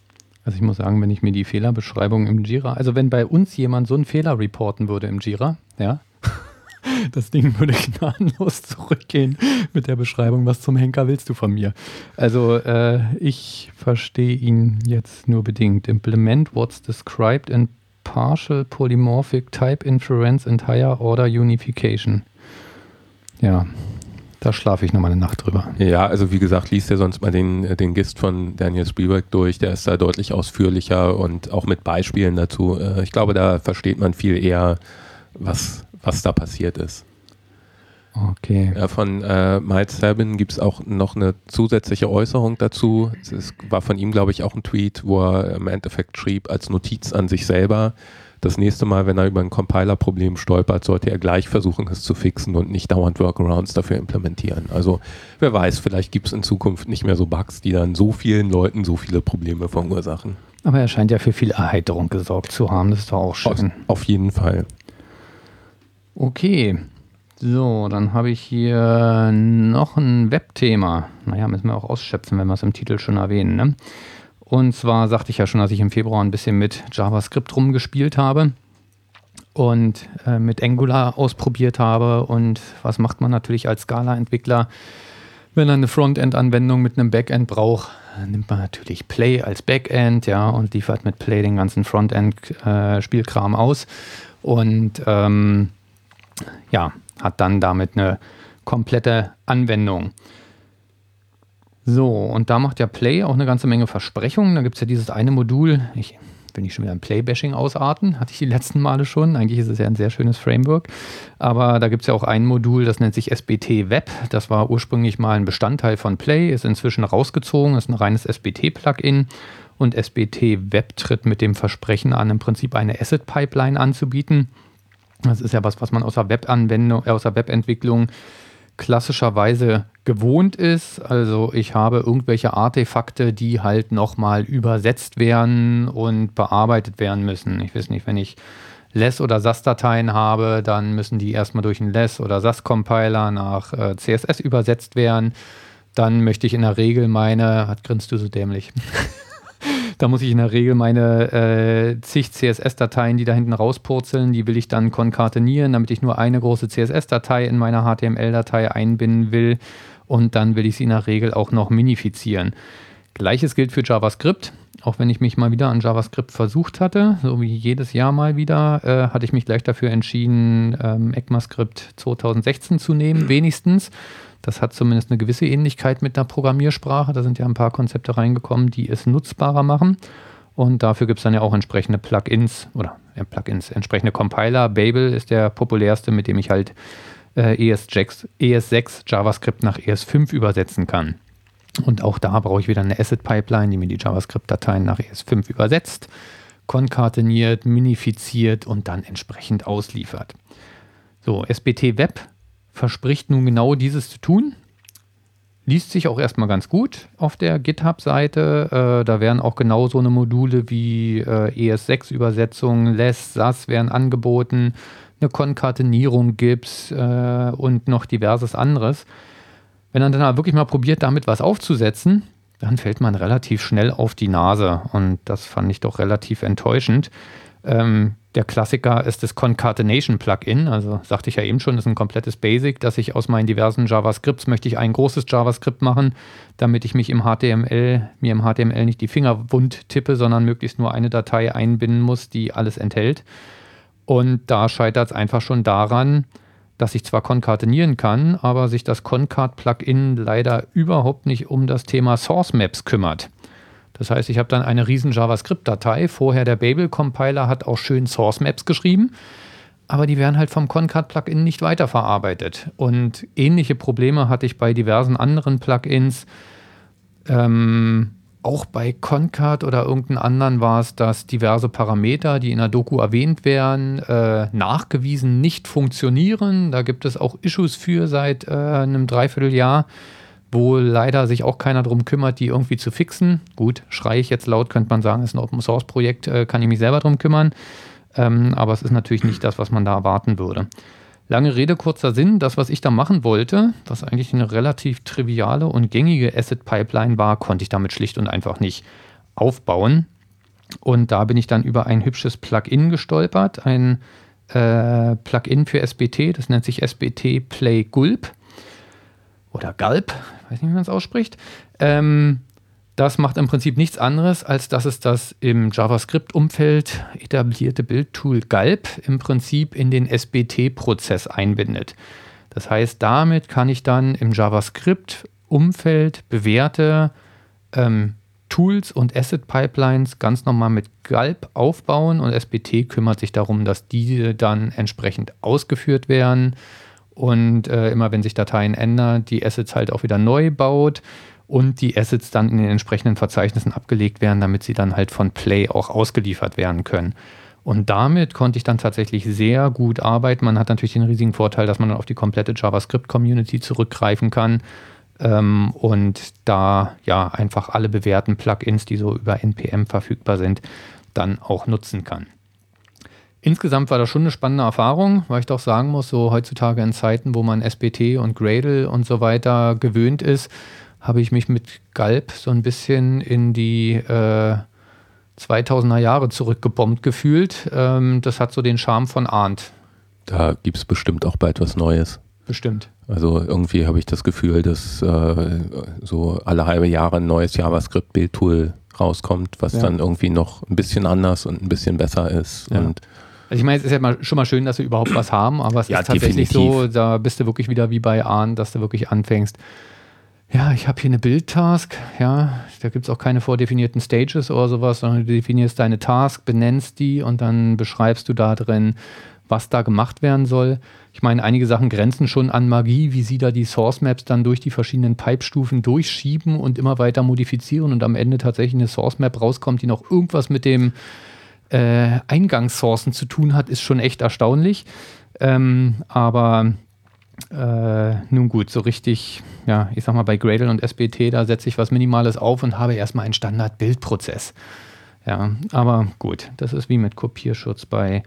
Speaker 2: Also ich muss sagen, wenn ich mir die Fehlerbeschreibung im Jira, also wenn bei uns jemand so einen Fehler reporten würde im Jira, ja, <laughs> das Ding würde gnadenlos zurückgehen mit der Beschreibung, was zum Henker willst du von mir? Also äh, ich verstehe ihn jetzt nur bedingt. Implement what's described in partial polymorphic type inference and higher order unification. Ja, da schlafe ich nochmal eine Nacht drüber.
Speaker 1: Ja, also wie gesagt, liest ja sonst mal den, äh, den Gist von Daniel Spielberg durch. Der ist da deutlich ausführlicher und auch mit Beispielen dazu. Äh, ich glaube, da versteht man viel eher, was, was da passiert ist.
Speaker 2: Okay.
Speaker 1: Ja, von äh, Miles Sabin gibt es auch noch eine zusätzliche Äußerung dazu. Es war von ihm, glaube ich, auch ein Tweet, wo er im Endeffekt schrieb, als Notiz an sich selber, das nächste Mal, wenn er über ein Compiler-Problem stolpert, sollte er gleich versuchen, es zu fixen und nicht dauernd Workarounds dafür implementieren. Also wer weiß, vielleicht gibt es in Zukunft nicht mehr so Bugs, die dann so vielen Leuten so viele Probleme verursachen.
Speaker 2: Aber er scheint ja für viel Erheiterung gesorgt zu haben. Das ist doch auch schön.
Speaker 1: Auf, auf jeden Fall.
Speaker 2: Okay. So, dann habe ich hier noch ein Webthema. Naja, müssen wir auch ausschöpfen, wenn wir es im Titel schon erwähnen. Ne? Und zwar sagte ich ja schon, dass ich im Februar ein bisschen mit JavaScript rumgespielt habe und äh, mit Angular ausprobiert habe. Und was macht man natürlich als Scala-Entwickler, wenn er eine Frontend-Anwendung mit einem Backend braucht? nimmt man natürlich Play als Backend, ja, und liefert mit Play den ganzen Frontend-Spielkram äh, aus. Und ähm, ja, hat dann damit eine komplette Anwendung. So, und da macht ja Play auch eine ganze Menge Versprechungen. Da gibt es ja dieses eine Modul, ich will nicht schon wieder ein Play-Bashing ausarten, hatte ich die letzten Male schon. Eigentlich ist es ja ein sehr schönes Framework. Aber da gibt es ja auch ein Modul, das nennt sich SBT Web. Das war ursprünglich mal ein Bestandteil von Play, ist inzwischen rausgezogen, ist ein reines SBT-Plugin. Und SBT Web tritt mit dem Versprechen an, im Prinzip eine Asset-Pipeline anzubieten. Das ist ja was, was man aus der Webanwendung, äh, klassischerweise gewohnt ist. Also ich habe irgendwelche Artefakte, die halt nochmal übersetzt werden und bearbeitet werden müssen. Ich weiß nicht, wenn ich LESS oder SAS-Dateien habe, dann müssen die erstmal durch einen LESS oder SAS-Compiler nach äh, CSS übersetzt werden. Dann möchte ich in der Regel meine, hat grinst du so dämlich? <laughs> Da muss ich in der Regel meine äh, zig CSS-Dateien, die da hinten rauspurzeln, die will ich dann konkatenieren, damit ich nur eine große CSS-Datei in meiner HTML-Datei einbinden will. Und dann will ich sie in der Regel auch noch minifizieren. Gleiches gilt für JavaScript. Auch wenn ich mich mal wieder an JavaScript versucht hatte, so wie jedes Jahr mal wieder, äh, hatte ich mich gleich dafür entschieden, ähm, ECMAScript 2016 zu nehmen, wenigstens. Das hat zumindest eine gewisse Ähnlichkeit mit einer Programmiersprache. Da sind ja ein paar Konzepte reingekommen, die es nutzbarer machen. Und dafür gibt es dann ja auch entsprechende Plugins oder ja, Plugins, entsprechende Compiler. Babel ist der populärste, mit dem ich halt äh, ES6, ES6 JavaScript nach ES5 übersetzen kann. Und auch da brauche ich wieder eine Asset-Pipeline, die mir die JavaScript-Dateien nach ES5 übersetzt, konkateniert, minifiziert und dann entsprechend ausliefert. So, SBT Web verspricht nun genau dieses zu tun. Liest sich auch erstmal ganz gut auf der GitHub-Seite. Äh, da werden auch genau so eine Module wie äh, ES6-Übersetzung, LESS, SAS werden angeboten, eine Konkatenierung gibt äh, und noch diverses anderes. Wenn man dann wirklich mal probiert, damit was aufzusetzen, dann fällt man relativ schnell auf die Nase. Und das fand ich doch relativ enttäuschend. Ähm, der Klassiker ist das Concatenation Plugin. Also sagte ich ja eben schon, das ist ein komplettes Basic, dass ich aus meinen diversen JavaScripts möchte ich ein großes JavaScript machen, damit ich mich im HTML, mir im HTML nicht die Finger wund tippe, sondern möglichst nur eine Datei einbinden muss, die alles enthält. Und da scheitert es einfach schon daran, dass ich zwar konkatenieren kann, aber sich das Concat-Plugin leider überhaupt nicht um das Thema Source Maps kümmert. Das heißt, ich habe dann eine riesen JavaScript-Datei. Vorher der Babel-Compiler hat auch schön Source Maps geschrieben, aber die werden halt vom Concat-Plugin nicht weiterverarbeitet. Und ähnliche Probleme hatte ich bei diversen anderen Plugins. Ähm, auch bei Concat oder irgendeinem anderen war es, dass diverse Parameter, die in der Doku erwähnt werden, äh, nachgewiesen nicht funktionieren. Da gibt es auch Issues für seit äh, einem Dreivierteljahr wo leider sich auch keiner darum kümmert, die irgendwie zu fixen. Gut, schreie ich jetzt laut, könnte man sagen, ist ein Open Source Projekt, äh, kann ich mich selber darum kümmern. Ähm, aber es ist natürlich nicht das, was man da erwarten würde. Lange Rede, kurzer Sinn. Das, was ich da machen wollte, was eigentlich eine relativ triviale und gängige Asset Pipeline war, konnte ich damit schlicht und einfach nicht aufbauen. Und da bin ich dann über ein hübsches Plugin gestolpert, ein äh, Plugin für SBT, das nennt sich SBT Play Gulp oder Galb, weiß nicht, wie man es ausspricht. Ähm, das macht im Prinzip nichts anderes, als dass es das im JavaScript-Umfeld etablierte Bildtool Galb im Prinzip in den SBT-Prozess einbindet. Das heißt, damit kann ich dann im JavaScript-Umfeld bewährte ähm, Tools und Asset-Pipelines ganz normal mit Galb aufbauen und SBT kümmert sich darum, dass diese dann entsprechend ausgeführt werden und äh, immer wenn sich Dateien ändern, die Assets halt auch wieder neu baut und die Assets dann in den entsprechenden Verzeichnissen abgelegt werden, damit sie dann halt von Play auch ausgeliefert werden können. Und damit konnte ich dann tatsächlich sehr gut arbeiten. Man hat natürlich den riesigen Vorteil, dass man dann auf die komplette JavaScript-Community zurückgreifen kann. ähm, und da ja einfach alle bewährten Plugins, die so über NPM verfügbar sind, dann auch nutzen kann. Insgesamt war das schon eine spannende Erfahrung, weil ich doch sagen muss, so heutzutage in Zeiten, wo man SBT und Gradle und so weiter gewöhnt ist, habe ich mich mit Galb so ein bisschen in die äh, 2000er Jahre zurückgebombt gefühlt. Ähm, das hat so den Charme von Arndt.
Speaker 1: Da gibt es bestimmt auch bald was Neues.
Speaker 2: Bestimmt.
Speaker 1: Also irgendwie habe ich das Gefühl, dass äh, so alle halbe Jahre ein neues JavaScript-Bildtool rauskommt, was ja. dann irgendwie noch ein bisschen anders und ein bisschen besser ist. Ja. Und
Speaker 2: also ich meine, es ist ja mal, schon mal schön, dass wir überhaupt was haben, aber es ja, ist tatsächlich definitiv. so, da bist du wirklich wieder wie bei Ahn, dass du wirklich anfängst. Ja, ich habe hier eine Build-Task, ja, da gibt es auch keine vordefinierten Stages oder sowas, sondern du definierst deine Task, benennst die und dann beschreibst du da drin, was da gemacht werden soll. Ich meine, einige Sachen grenzen schon an Magie, wie sie da die Source Maps dann durch die verschiedenen Pipe-Stufen durchschieben und immer weiter modifizieren und am Ende tatsächlich eine Source Map rauskommt, die noch irgendwas mit dem äh, Eingangssourcen zu tun hat, ist schon echt erstaunlich. Ähm, aber äh, nun gut, so richtig, ja, ich sag mal, bei Gradle und SBT, da setze ich was Minimales auf und habe erstmal einen Standard-Bildprozess. Ja, aber gut, das ist wie mit Kopierschutz bei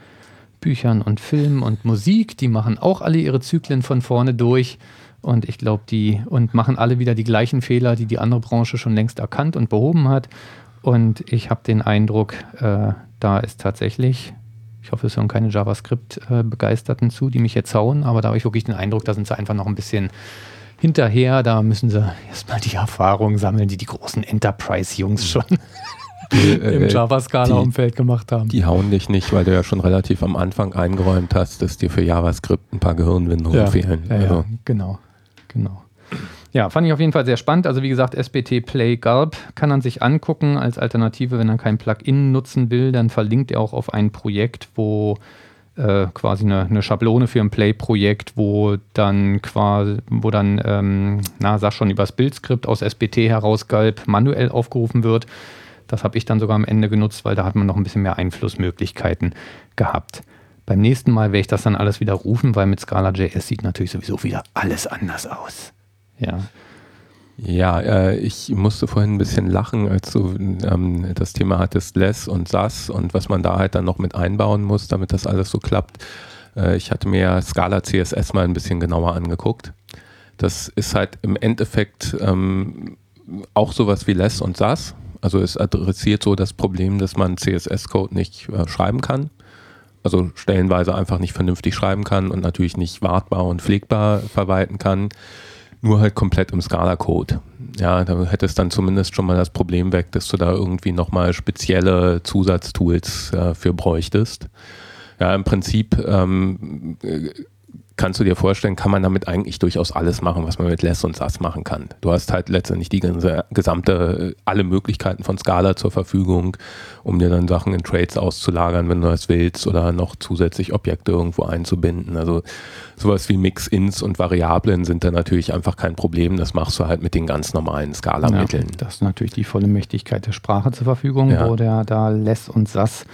Speaker 2: Büchern und Filmen und Musik. Die machen auch alle ihre Zyklen von vorne durch. Und ich glaube, die und machen alle wieder die gleichen Fehler, die die andere Branche schon längst erkannt und behoben hat. Und ich habe den Eindruck, äh, da ist tatsächlich, ich hoffe, es hören keine JavaScript-Begeisterten zu, die mich jetzt hauen, aber da habe ich wirklich den Eindruck, da sind sie einfach noch ein bisschen hinterher. Da müssen sie erstmal die Erfahrung sammeln, die die großen Enterprise-Jungs schon <laughs> im äh, Java-Scala-Umfeld gemacht haben.
Speaker 1: Die hauen dich nicht, weil du ja schon relativ am Anfang eingeräumt hast, dass dir für JavaScript ein paar Gehirnwindungen
Speaker 2: ja,
Speaker 1: fehlen.
Speaker 2: Ja, also. ja, genau, genau. Ja, fand ich auf jeden Fall sehr spannend. Also wie gesagt, SBT Play Gulp kann man sich angucken als Alternative, wenn er kein Plugin nutzen will, dann verlinkt er auch auf ein Projekt, wo äh, quasi eine, eine, Schablone für ein Play-Projekt, wo dann quasi, wo dann, ähm, na, sag schon, übers Bildskript aus SBT heraus Gulp manuell aufgerufen wird. Das habe ich dann sogar am Ende genutzt, weil da hat man noch ein bisschen mehr Einflussmöglichkeiten gehabt. Beim nächsten Mal werde ich das dann alles wieder rufen, weil mit Scala.js sieht natürlich sowieso wieder alles anders aus. Ja.
Speaker 1: Ja, äh, ich musste vorhin ein bisschen lachen, als du ähm, das Thema hattest, Less und SAS und was man da halt dann noch mit einbauen muss, damit das alles so klappt. Äh, ich hatte mir Scala CSS mal ein bisschen genauer angeguckt. Das ist halt im Endeffekt ähm, auch sowas wie Less und SAS. Also es adressiert so das Problem, dass man CSS-Code nicht äh, schreiben kann. Also stellenweise einfach nicht vernünftig schreiben kann und natürlich nicht wartbar und pflegbar verwalten kann nur halt komplett im Scala-Code. Ja, da hättest dann zumindest schon mal das Problem weg, dass du da irgendwie nochmal spezielle Zusatztools äh, für bräuchtest. Ja, im Prinzip ähm, kannst du dir vorstellen, kann man damit eigentlich durchaus alles machen, was man mit Less und SAS machen kann. Du hast halt letztendlich die ganze, gesamte, alle Möglichkeiten von Scala zur Verfügung, um dir dann Sachen in Trades auszulagern, wenn du das willst, oder noch zusätzlich Objekte irgendwo einzubinden. Also sowas wie Mix-Ins und Variablen sind da natürlich einfach kein Problem. Das machst du halt mit den ganz normalen Scala-Mitteln.
Speaker 2: Ja, das ist natürlich die volle Mächtigkeit der Sprache zur Verfügung, ja. wo der da Less und SAS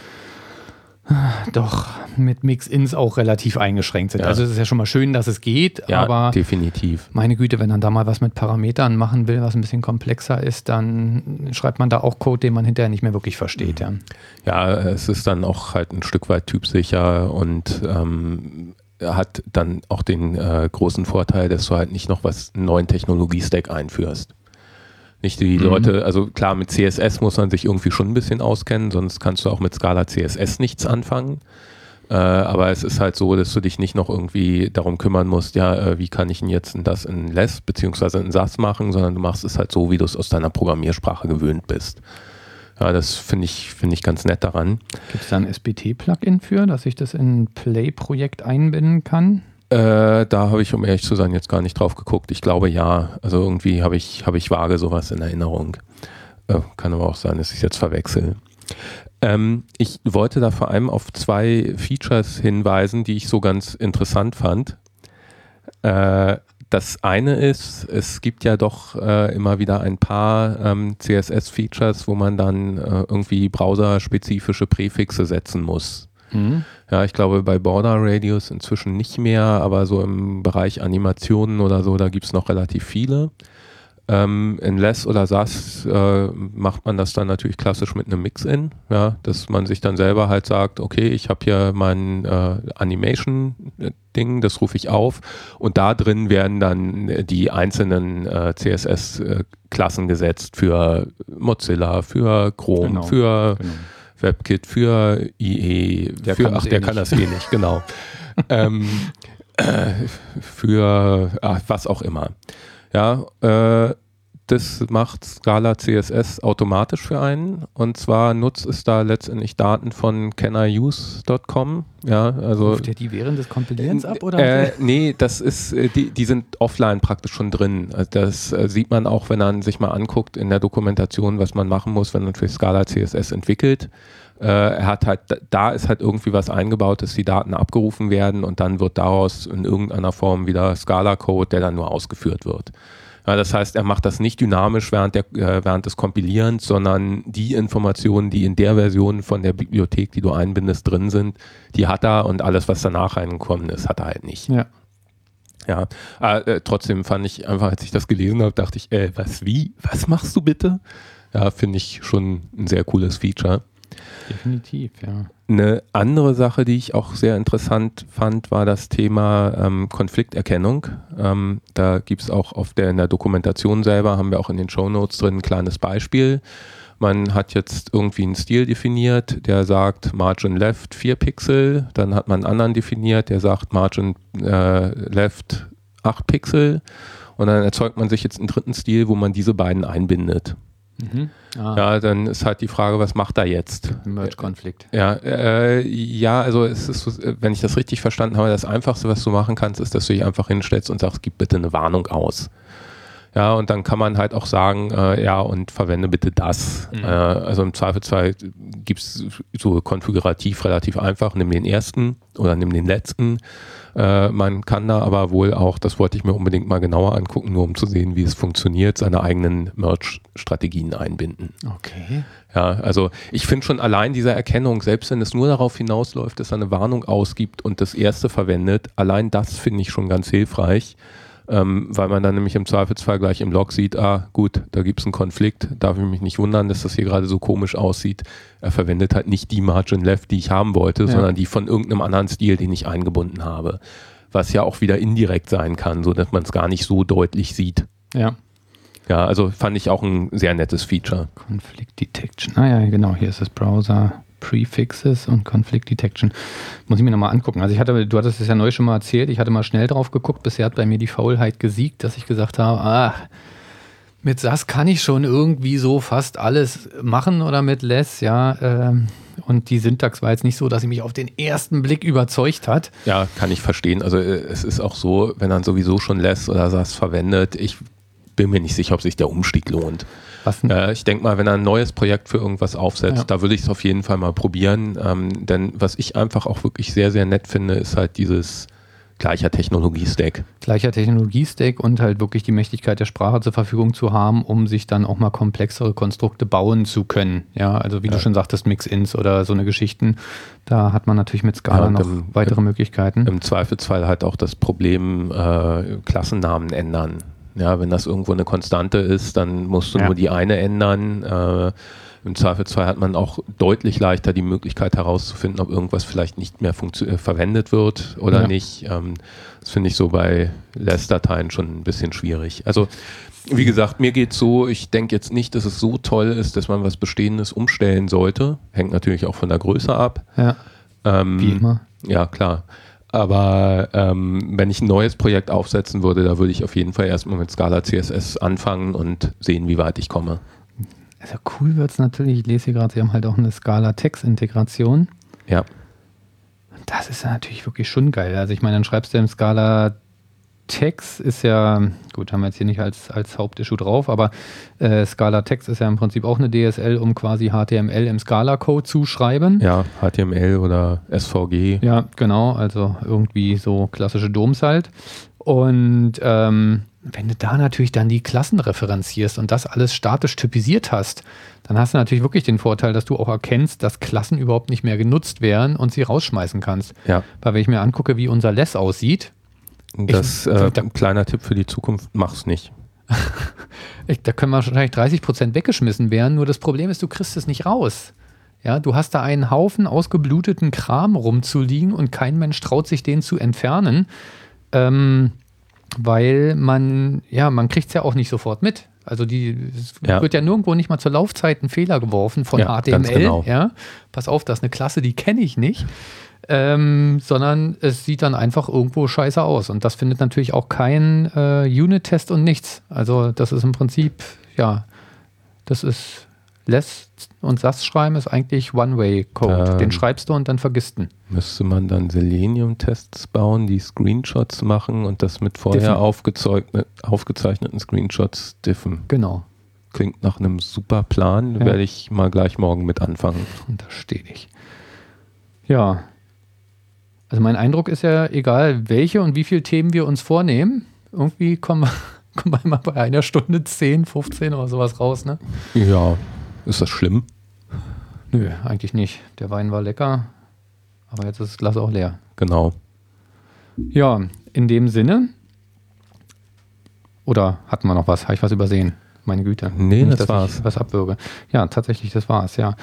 Speaker 2: doch mit Mix-Ins auch relativ eingeschränkt sind. Ja. Also es ist ja schon mal schön, dass es geht, ja, aber
Speaker 1: definitiv.
Speaker 2: Meine Güte, wenn man da mal was mit Parametern machen will, was ein bisschen komplexer ist, dann schreibt man da auch Code, den man hinterher nicht mehr wirklich versteht.
Speaker 1: Mhm. Ja, ja es ist dann auch halt ein Stück weit typsicher und ähm, hat dann auch den äh, großen Vorteil, dass du halt nicht noch was einen neuen Technologie-Stack einführst. Nicht die mhm. Leute, also klar, mit CSS muss man sich irgendwie schon ein bisschen auskennen, sonst kannst du auch mit Scala CSS nichts anfangen. Äh, aber es ist halt so, dass du dich nicht noch irgendwie darum kümmern musst, ja, äh, wie kann ich denn jetzt das in Less beziehungsweise in SAS machen, sondern du machst es halt so, wie du es aus deiner Programmiersprache gewöhnt bist. Ja, das finde ich, find ich ganz nett daran.
Speaker 2: Gibt es da ein SBT-Plugin für, dass ich das in ein Play-Projekt einbinden kann?
Speaker 1: Äh, da habe ich, um ehrlich zu sein, jetzt gar nicht drauf geguckt. Ich glaube ja. Also irgendwie habe ich, hab ich vage sowas in Erinnerung. Äh, kann aber auch sein, dass ich jetzt verwechsel. Ähm, ich wollte da vor allem auf zwei Features hinweisen, die ich so ganz interessant fand. Äh, das eine ist, es gibt ja doch äh, immer wieder ein paar ähm, CSS-Features, wo man dann äh, irgendwie browserspezifische Präfixe setzen muss. Mhm. Ja, ich glaube bei Border Radius inzwischen nicht mehr, aber so im Bereich Animationen oder so, da gibt es noch relativ viele. Ähm, in Less oder SAS äh, macht man das dann natürlich klassisch mit einem Mix-In, ja, dass man sich dann selber halt sagt, okay, ich habe hier mein äh, Animation-Ding, das rufe ich auf und da drin werden dann die einzelnen äh, CSS-Klassen gesetzt für Mozilla, für Chrome, genau, für genau. WebKit, für IE, der für, ach, der eh kann das eh nicht, genau. <laughs> ähm, äh, für ach, was auch immer. Ja, äh, das macht Scala CSS automatisch für einen. Und zwar nutzt es da letztendlich Daten von caniuse.com. Ja, also.
Speaker 2: Ruft ihr die während des Kompilierens ab? Oder?
Speaker 1: Äh, nee, das ist, äh, die, die sind offline praktisch schon drin. Also das äh, sieht man auch, wenn man sich mal anguckt in der Dokumentation, was man machen muss, wenn man für Scala CSS entwickelt. Äh, er hat halt, da ist halt irgendwie was eingebaut, dass die Daten abgerufen werden und dann wird daraus in irgendeiner Form wieder Scala-Code, der dann nur ausgeführt wird. Ja, das heißt, er macht das nicht dynamisch während, der, äh, während des Kompilierens, sondern die Informationen, die in der Version von der Bibliothek, die du einbindest, drin sind, die hat er und alles, was danach reingekommen ist, hat er halt nicht.
Speaker 2: Ja.
Speaker 1: Ja, äh, trotzdem fand ich einfach, als ich das gelesen habe, dachte ich, äh, was, wie, was machst du bitte? Ja, finde ich schon ein sehr cooles Feature.
Speaker 2: Definitiv, ja.
Speaker 1: Eine andere Sache, die ich auch sehr interessant fand, war das Thema ähm, Konflikterkennung. Ähm, da gibt es auch auf der, in der Dokumentation selber, haben wir auch in den Show Notes drin ein kleines Beispiel. Man hat jetzt irgendwie einen Stil definiert, der sagt Margin Left 4 Pixel. Dann hat man einen anderen definiert, der sagt Margin äh, Left 8 Pixel. Und dann erzeugt man sich jetzt einen dritten Stil, wo man diese beiden einbindet. Mhm. Ah. Ja, dann ist halt die Frage, was macht er jetzt?
Speaker 2: Merge-Konflikt.
Speaker 1: Ja, äh, ja, also es ist, so, wenn ich das richtig verstanden habe, das Einfachste, was du machen kannst, ist, dass du dich einfach hinstellst und sagst, gib bitte eine Warnung aus. Ja, und dann kann man halt auch sagen, äh, ja, und verwende bitte das. Mhm. Äh, also im Zweifelsfall gibt es so konfigurativ relativ einfach, nimm den ersten oder nimm den letzten. Äh, man kann da aber wohl auch, das wollte ich mir unbedingt mal genauer angucken, nur um zu sehen, wie es funktioniert, seine eigenen Merch-Strategien einbinden.
Speaker 2: Okay.
Speaker 1: Ja, also ich finde schon allein diese Erkennung, selbst wenn es nur darauf hinausläuft, dass er eine Warnung ausgibt und das erste verwendet, allein das finde ich schon ganz hilfreich ähm, weil man dann nämlich im Zweifelsfall gleich im Log sieht, ah gut, da gibt es einen Konflikt, darf ich mich nicht wundern, dass das hier gerade so komisch aussieht. Er verwendet halt nicht die Margin Left, die ich haben wollte, ja. sondern die von irgendeinem anderen Stil, den ich eingebunden habe. Was ja auch wieder indirekt sein kann, so dass man es gar nicht so deutlich sieht.
Speaker 2: Ja.
Speaker 1: Ja, also fand ich auch ein sehr nettes Feature.
Speaker 2: Conflict Detection. Ah ja, genau, hier ist das Browser. Prefixes und Conflict Detection. Muss ich mir nochmal angucken. Also ich hatte, du hattest es ja neu schon mal erzählt, ich hatte mal schnell drauf geguckt, bisher hat bei mir die Faulheit gesiegt, dass ich gesagt habe, ah, mit SAS kann ich schon irgendwie so fast alles machen oder mit Less, ja. Ähm, und die Syntax war jetzt nicht so, dass sie mich auf den ersten Blick überzeugt hat.
Speaker 1: Ja, kann ich verstehen. Also äh, es ist auch so, wenn man sowieso schon Less oder SAS verwendet, ich bin mir nicht sicher, ob sich der Umstieg lohnt. Äh, ich denke mal, wenn er ein neues Projekt für irgendwas aufsetzt, ja. da würde ich es auf jeden Fall mal probieren. Ähm, denn was ich einfach auch wirklich sehr, sehr nett finde, ist halt dieses gleicher Technologie-Stack.
Speaker 2: Gleicher Technologie-Stack und halt wirklich die Mächtigkeit der Sprache zur Verfügung zu haben, um sich dann auch mal komplexere Konstrukte bauen zu können. Ja, also wie ja. du schon sagtest, Mix-Ins oder so eine Geschichten, da hat man natürlich mit Scala ja, noch im, weitere im, Möglichkeiten.
Speaker 1: Im Zweifelsfall halt auch das Problem äh, Klassennamen ändern. Ja, wenn das irgendwo eine Konstante ist, dann musst du ja. nur die eine ändern. Äh, Im Zweifelsfall hat man auch deutlich leichter die Möglichkeit herauszufinden, ob irgendwas vielleicht nicht mehr äh, verwendet wird oder ja. nicht. Ähm, das finde ich so bei LESS-Dateien schon ein bisschen schwierig. Also wie gesagt, mir geht es so, ich denke jetzt nicht, dass es so toll ist, dass man was Bestehendes umstellen sollte. Hängt natürlich auch von der Größe ab.
Speaker 2: Ja. Ähm, wie immer.
Speaker 1: Ja, klar. Aber ähm, wenn ich ein neues Projekt aufsetzen würde, da würde ich auf jeden Fall erstmal mit Scala CSS anfangen und sehen, wie weit ich komme.
Speaker 2: Also cool wird es natürlich, ich lese hier gerade, Sie haben halt auch eine Scala-Text-Integration.
Speaker 1: Ja.
Speaker 2: Das ist natürlich wirklich schon geil. Also ich meine, dann schreibst du im Scala Text ist ja, gut, haben wir jetzt hier nicht als, als Hauptissue drauf, aber äh, Scala Text ist ja im Prinzip auch eine DSL, um quasi HTML im Scala-Code zu schreiben.
Speaker 1: Ja, HTML oder SVG.
Speaker 2: Ja, genau, also irgendwie so klassische Doms halt. Und ähm, wenn du da natürlich dann die Klassen referenzierst und das alles statisch typisiert hast, dann hast du natürlich wirklich den Vorteil, dass du auch erkennst, dass Klassen überhaupt nicht mehr genutzt werden und sie rausschmeißen kannst.
Speaker 1: Ja.
Speaker 2: Weil wenn ich mir angucke, wie unser Less aussieht,
Speaker 1: das ich, äh, kleiner Tipp für die Zukunft, mach's nicht. <laughs>
Speaker 2: da können wahrscheinlich 30 Prozent weggeschmissen werden, nur das Problem ist, du kriegst es nicht raus. Ja, du hast da einen Haufen ausgebluteten Kram rumzuliegen und kein Mensch traut sich, den zu entfernen, ähm, weil man, ja, man kriegt es ja auch nicht sofort mit. Also die es ja. wird ja nirgendwo nicht mal zur Laufzeit ein Fehler geworfen von ja, HTML. Genau. Ja, pass auf, das ist eine Klasse, die kenne ich nicht. Ähm, sondern es sieht dann einfach irgendwo scheiße aus. Und das findet natürlich auch kein äh, Unit-Test und nichts. Also das ist im Prinzip, ja, das ist Less und SAS schreiben ist eigentlich One-Way-Code. Ähm, Den schreibst du und dann vergisst du.
Speaker 1: Müsste man dann Selenium-Tests bauen, die Screenshots machen und das mit vorher aufgezeichneten Screenshots diffen.
Speaker 2: Genau.
Speaker 1: Klingt nach einem super Plan, ja. werde ich mal gleich morgen mit anfangen.
Speaker 2: Und da stehe ich. Ja. Also mein Eindruck ist ja, egal welche und wie viele Themen wir uns vornehmen, irgendwie kommen wir, <laughs> kommen wir mal bei einer Stunde 10, 15 oder sowas raus, ne?
Speaker 1: Ja, ist das schlimm?
Speaker 2: Nö, eigentlich nicht. Der Wein war lecker, aber jetzt ist das Glas auch leer.
Speaker 1: Genau.
Speaker 2: Ja, in dem Sinne. Oder hatten wir noch was? Habe ich was übersehen? Meine Güte.
Speaker 1: Nee, nicht, das war's.
Speaker 2: was abbürge. Ja, tatsächlich, das war's, ja.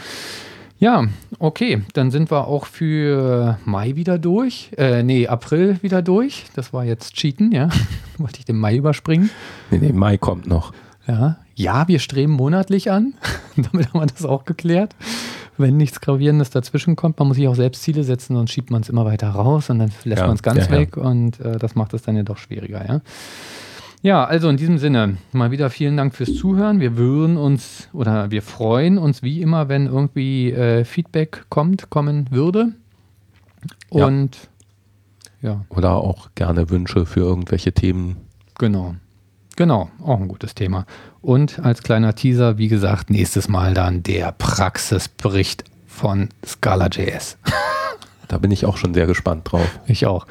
Speaker 2: Ja, okay. Dann sind wir auch für Mai wieder durch. Äh, nee, April wieder durch. Das war jetzt Cheaten, ja. <laughs> Wollte ich den Mai überspringen.
Speaker 1: Nee, nee, Mai kommt noch.
Speaker 2: Ja, ja, wir streben monatlich an. <laughs> Damit haben wir das auch geklärt. Wenn nichts Gravierendes dazwischen kommt, man muss sich auch selbst Ziele setzen, sonst schiebt man es immer weiter raus und dann lässt ja, man es ganz ja, weg und äh, das macht es dann ja doch schwieriger, ja. Ja, also in diesem Sinne, mal wieder vielen Dank fürs Zuhören. Wir würden uns oder wir freuen uns wie immer, wenn irgendwie äh, Feedback kommt, kommen würde. Und
Speaker 1: ja. Oder auch gerne Wünsche für irgendwelche Themen.
Speaker 2: Genau. Genau, auch ein gutes Thema. Und als kleiner Teaser, wie gesagt, nächstes Mal dann der Praxisbericht von Scala.js.
Speaker 1: da bin ich auch schon sehr gespannt drauf.
Speaker 2: Ich auch.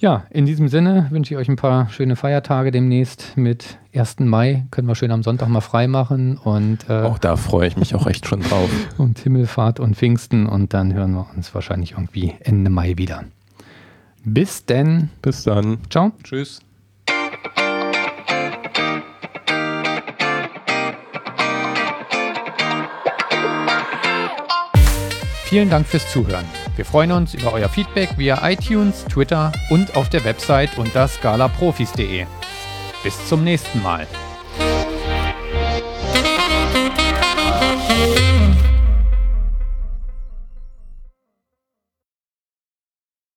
Speaker 2: Ja, in diesem Sinne wünsche ich euch ein paar schöne Feiertage demnächst mit 1. Mai. Können wir schön am Sonntag mal frei machen. Und,
Speaker 1: äh, auch da freue ich mich auch echt schon drauf.
Speaker 2: und <laughs> Himmelfahrt und Pfingsten. Und dann hören wir uns wahrscheinlich irgendwie Ende Mai wieder. Bis denn.
Speaker 1: Bis dann.
Speaker 2: Ciao.
Speaker 1: Tschüss.
Speaker 2: Vielen Dank fürs Zuhören. Wir freuen uns über euer Feedback via iTunes, Twitter und auf der Website unter scalaprofis.de. Bis zum nächsten Mal.